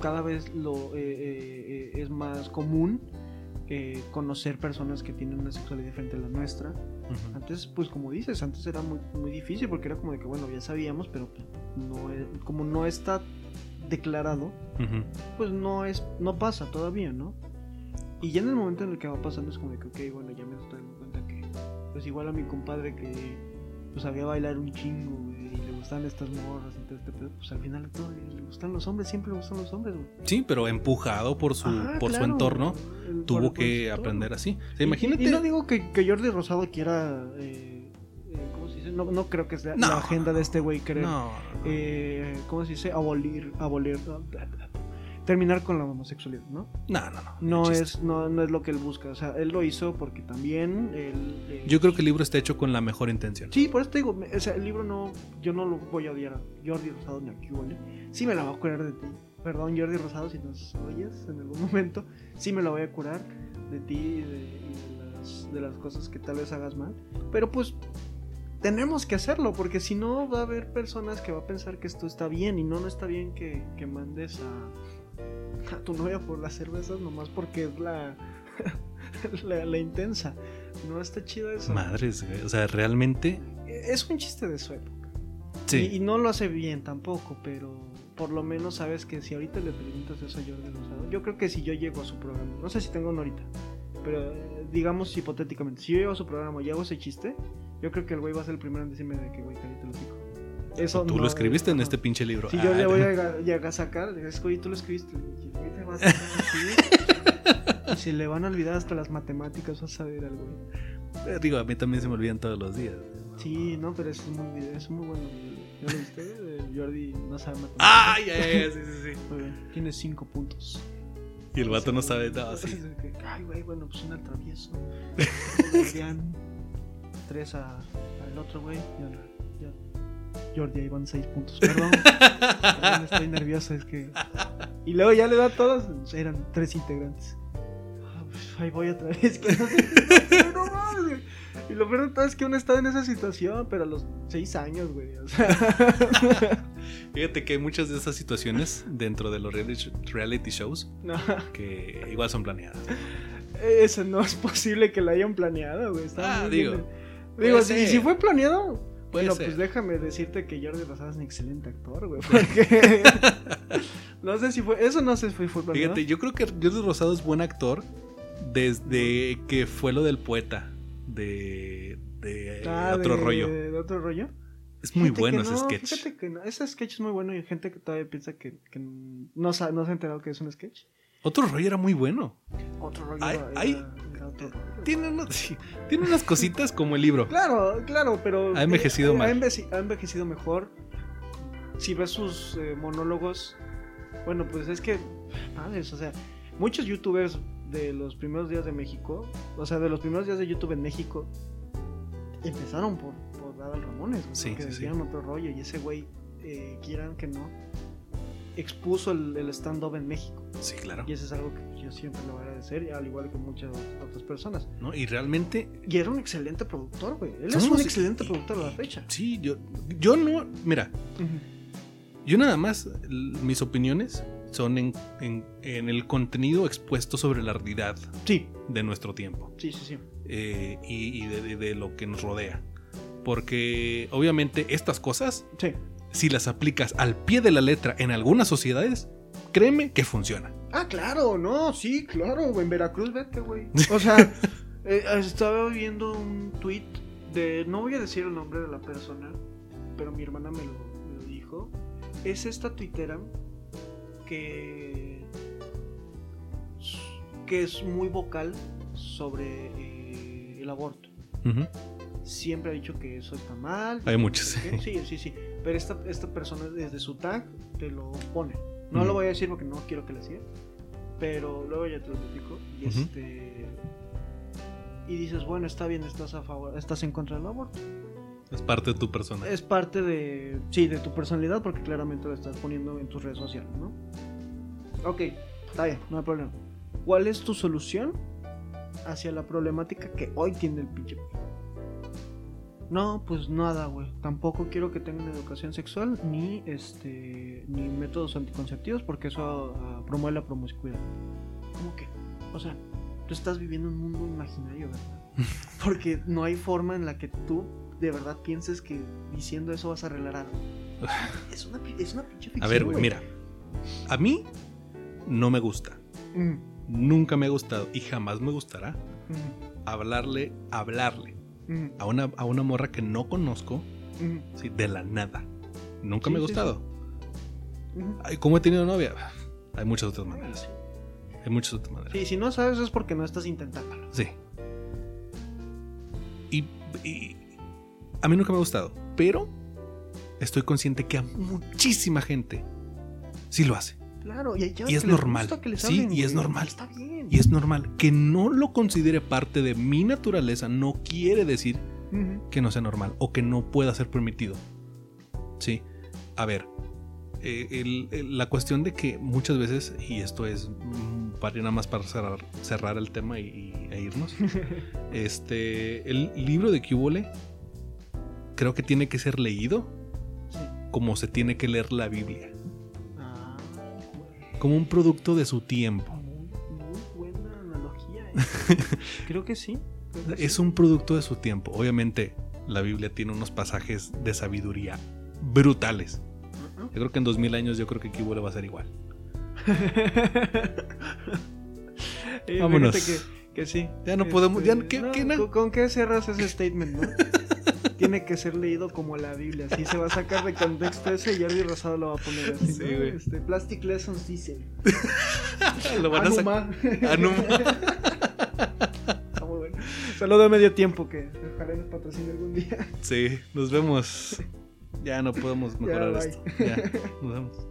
Speaker 2: Cada vez lo eh, eh, es más común eh, conocer personas que tienen una sexualidad diferente a la nuestra. Antes, pues como dices, antes era muy, muy difícil porque era como de que, bueno, ya sabíamos, pero no es- como no está declarado, pues no es no pasa todavía, ¿no? Y ya en el momento en el que va pasando es como de que, ok, bueno, ya me estoy dando cuenta que, pues igual a mi compadre que pues sabía bailar un chingo, güey, y le gustan estas morras y todo este pedo, pues al final todo le gustan los hombres, siempre le gustan los hombres, güey.
Speaker 1: Sí, pero empujado por su, por su entorno,
Speaker 2: el-
Speaker 1: tuvo que aprender así. O sea, imagínate.
Speaker 2: Y, no digo que, que Jordi Rosado quiera. eh, eh, ¿Cómo se dice? No, no creo que sea
Speaker 1: No.
Speaker 2: la agenda de este güey querer.
Speaker 1: no,
Speaker 2: eh, ¿Cómo se dice? Abolir. abolir terminar con la homosexualidad, ¿no?
Speaker 1: no, no, no.
Speaker 2: No es, no, no es lo que él busca. O sea, él lo hizo porque también. Él, eh,
Speaker 1: Yo creo que el libro está hecho con la mejor intención.
Speaker 2: Sí, por eso te digo, o sea, el libro no, yo no lo voy a odiar a Jordi Rosado ni a Cubole. Sí me la voy a curar de ti. Perdón, Jordi Rosado, si nos oyes en algún momento. Sí me la voy a curar de ti y de, y de las, de las cosas que tal vez hagas mal. Pero pues tenemos que hacerlo, porque si no va a haber personas que va a pensar que esto está bien y no, no está bien que, que mandes a, a tu novia por las cervezas nomás porque es la, *laughs* la, la intensa. No está chido eso.
Speaker 1: Madres, güey. O sea, realmente.
Speaker 2: Es un chiste de su época.
Speaker 1: Sí.
Speaker 2: Y, y no lo hace bien tampoco, pero por lo menos sabes que si ahorita le preguntas eso a Jordi Rosado, yo creo que si yo llego a su programa, no sé si tengo uno ahorita, pero eh, digamos hipotéticamente, si yo llego a su programa y hago ese chiste, yo creo que el güey va a ser el primero en decirme de que güey, cállate lo pico. Eso
Speaker 1: Tú
Speaker 2: no-
Speaker 1: lo escribiste en este pinche libro.
Speaker 2: Si yo
Speaker 1: Ah,
Speaker 2: le voy a *laughs* a sacar, es que güey, tú lo escribiste. Vas a así. Se le van a olvidar hasta las matemáticas, vas a ver al güey.
Speaker 1: eh, Digo, a mí también se me olvidan todos los días.
Speaker 2: Sí, no, pero es muy, video- es muy bueno. video. ¿Ya lo viste? Eh, Jordi no sabe matemáticas.
Speaker 1: ¡Ay, ay, ay! Sí, sí, sí. *laughs*
Speaker 2: Muy bien. Tiene cinco puntos.
Speaker 1: Y el vato no sabe nada. Sí.
Speaker 2: Ay, güey, bueno, pues un atravieso. *laughs* Tres a- al otro, güey. Ya, ya. Jordi, ahí van seis puntos. Perdón. Perdón, estoy nervioso, es que Y luego ya le da a todos. Eran tres integrantes. Ah, pues, ahí voy otra vez. que no sé- no mames. Y lo peor de todo es que uno está en esa situación, pero a los seis años, güey. O sea,
Speaker 1: Fíjate que hay muchas de esas situaciones dentro de los reality, shows
Speaker 2: no,
Speaker 1: que igual son planeadas.
Speaker 2: eso no es posible que lo hayan planeado, güey. Está
Speaker 1: Ah, digo,
Speaker 2: bien. Digo, si fue planeado, Bueno,
Speaker 1: ser.
Speaker 2: pues déjame decirte que Jordi Rosado es un excelente actor, güey. *laughs* Porque *laughs* no sé si fue, eso no sé si fue, fue.
Speaker 1: Fíjate, yo creo que Jordi Rosado es buen actor desde que fue lo del poeta de, de
Speaker 2: Ah,
Speaker 1: otro
Speaker 2: de-
Speaker 1: rollo.
Speaker 2: de otro rollo.
Speaker 1: Es muy
Speaker 2: Fíjate
Speaker 1: bueno ese
Speaker 2: no,
Speaker 1: sketch.
Speaker 2: Fíjate que no, ese sketch es muy bueno y hay gente que todavía piensa que, que no, no se ha enterado que es un sketch.
Speaker 1: Otro rollo era muy bueno.
Speaker 2: Otro rollo.
Speaker 1: Ay,
Speaker 2: era-
Speaker 1: ay.
Speaker 2: Era otro rollo.
Speaker 1: Tiene, unos- *laughs* sí, tiene unas cositas como el libro.
Speaker 2: Claro, claro, pero.
Speaker 1: Ha envejecido
Speaker 2: eh,
Speaker 1: mal.
Speaker 2: Ha, envejecido mejor. Si ves sus eh, monólogos. Bueno, pues es que. Madres, o sea, muchos youtubers de los primeros días de México. O sea, de los primeros días de YouTube en México. Empezaron por, por Adal Ramones.
Speaker 1: Sí,
Speaker 2: porque
Speaker 1: sí,
Speaker 2: otro rollo. Y ese güey, eh, quieran que no, expuso el, el stand-up en México.
Speaker 1: Sí, claro.
Speaker 2: Y eso es algo que yo siempre le voy a agradecer, al igual que muchas otras personas.
Speaker 1: ¿no? Y realmente,
Speaker 2: Y era un excelente productor, güey. Él es un excelente
Speaker 1: y-
Speaker 2: productor a la fecha.
Speaker 1: sí, yo, yo no. Mira, yo nada más, mis opiniones son en, en- en el contenido expuesto sobre la realidad
Speaker 2: Sí,
Speaker 1: de nuestro tiempo.
Speaker 2: sí, sí, sí.
Speaker 1: eh, y, y de, de- de lo que nos rodea. Porque obviamente estas cosas,
Speaker 2: Sí.
Speaker 1: si las aplicas al pie de la letra en algunas sociedades, créeme que funciona.
Speaker 2: Ah, claro, no, sí, claro. En Veracruz, vete, güey. O sea, *laughs* eh, estaba viendo un tweet de. No voy a decir el nombre de la persona, pero mi hermana me lo, me lo dijo. Es esta tuitera que. que es muy vocal sobre eh, el aborto. Siempre ha dicho que eso está mal.
Speaker 1: Hay
Speaker 2: qué. Sí, sí, sí. Pero esta, esta persona desde su tag te lo pone. No lo voy a decir porque no quiero que le siga. Pero luego ya te lo platico. Y
Speaker 1: Ujú.
Speaker 2: este. Y dices, bueno, está bien, estás a favor, estás en contra del aborto.
Speaker 1: Es parte de tu persona.
Speaker 2: Es parte de. Sí, de tu personalidad, porque claramente lo estás poniendo en tus redes sociales, ¿no? Ok, está bien, no hay problema. ¿Cuál es tu solución hacia la problemática que hoy tiene el pinche? No, pues nada, güey. Tampoco quiero que tengan educación sexual ni este ni métodos anticonceptivos porque eso ah, promueve la promiscuidad. ¿Cómo que? O sea, tú estás viviendo un mundo imaginario, ¿verdad? *laughs* Porque no hay forma en la que tú de verdad pienses que diciendo eso vas a arreglar algo. *laughs* Es una, es una pinche ficción.
Speaker 1: A ver, güey, mira. A mí no me gusta.
Speaker 2: Mm,
Speaker 1: Nunca me ha gustado y jamás me gustará
Speaker 2: mm,
Speaker 1: hablarle, hablarle
Speaker 2: mm,
Speaker 1: a una, a una morra que no conozco
Speaker 2: mm,
Speaker 1: sí, de la nada. Nunca
Speaker 2: Sí,
Speaker 1: me ha gustado. Ay, ¿Cómo he tenido novia? *sighs* Hay muchas otras maneras. Hay muchas otras maneras.
Speaker 2: Sí, si no sabes es porque no estás intentándolo.
Speaker 1: Sí. Y, y a mí nunca me ha gustado, pero estoy consciente que a muchísima gente sí lo hace.
Speaker 2: Claro, y, hay chavas
Speaker 1: Y es
Speaker 2: que
Speaker 1: normal.
Speaker 2: que les
Speaker 1: Sí, y es
Speaker 2: güey.
Speaker 1: normal.
Speaker 2: Está bien.
Speaker 1: Y es normal. Que no lo considere parte de mi naturaleza no quiere decir que no sea normal o que no pueda ser permitido. Sí. A ver, eh, el- el- la cuestión de que muchas veces, y esto es mm, para nada más para cerrar, cerrar el tema y, y- e irnos, *laughs* este, el libro de Cubole creo que tiene que ser leído
Speaker 2: Sí.
Speaker 1: como se tiene que leer la Biblia. Como un producto de su tiempo.
Speaker 2: Muy, muy buena analogía. ¿eh? *laughs* Creo que sí. creo que
Speaker 1: Es
Speaker 2: sí.
Speaker 1: un producto de su tiempo. Obviamente, la Biblia tiene unos pasajes de sabiduría brutales. Yo creo que en 2000 años yo creo que Kibole va a ser igual. *laughs*
Speaker 2: Eh,
Speaker 1: Vámonos.
Speaker 2: Que, que sí.
Speaker 1: Ya no podemos- ya- ¿qué-
Speaker 2: no,
Speaker 1: qué na-
Speaker 2: ¿con, con qué cerras ese statement, no? *laughs* Tiene que ser leído como la Biblia. Así se va a sacar de contexto ese y Jordi Rosado lo va a poner así.
Speaker 1: Sí,
Speaker 2: ¿no? Este, Plastic Lessons dice. *laughs*
Speaker 1: Lo van a sacar.
Speaker 2: Anuma.
Speaker 1: Anuma. *laughs*
Speaker 2: Está muy bueno. Saludo de medio tiempo que ojalá nos patrocine algún día.
Speaker 1: Sí, nos vemos. *laughs* Ya no podemos mejorar
Speaker 2: bye.
Speaker 1: esto. Ya, nos vemos.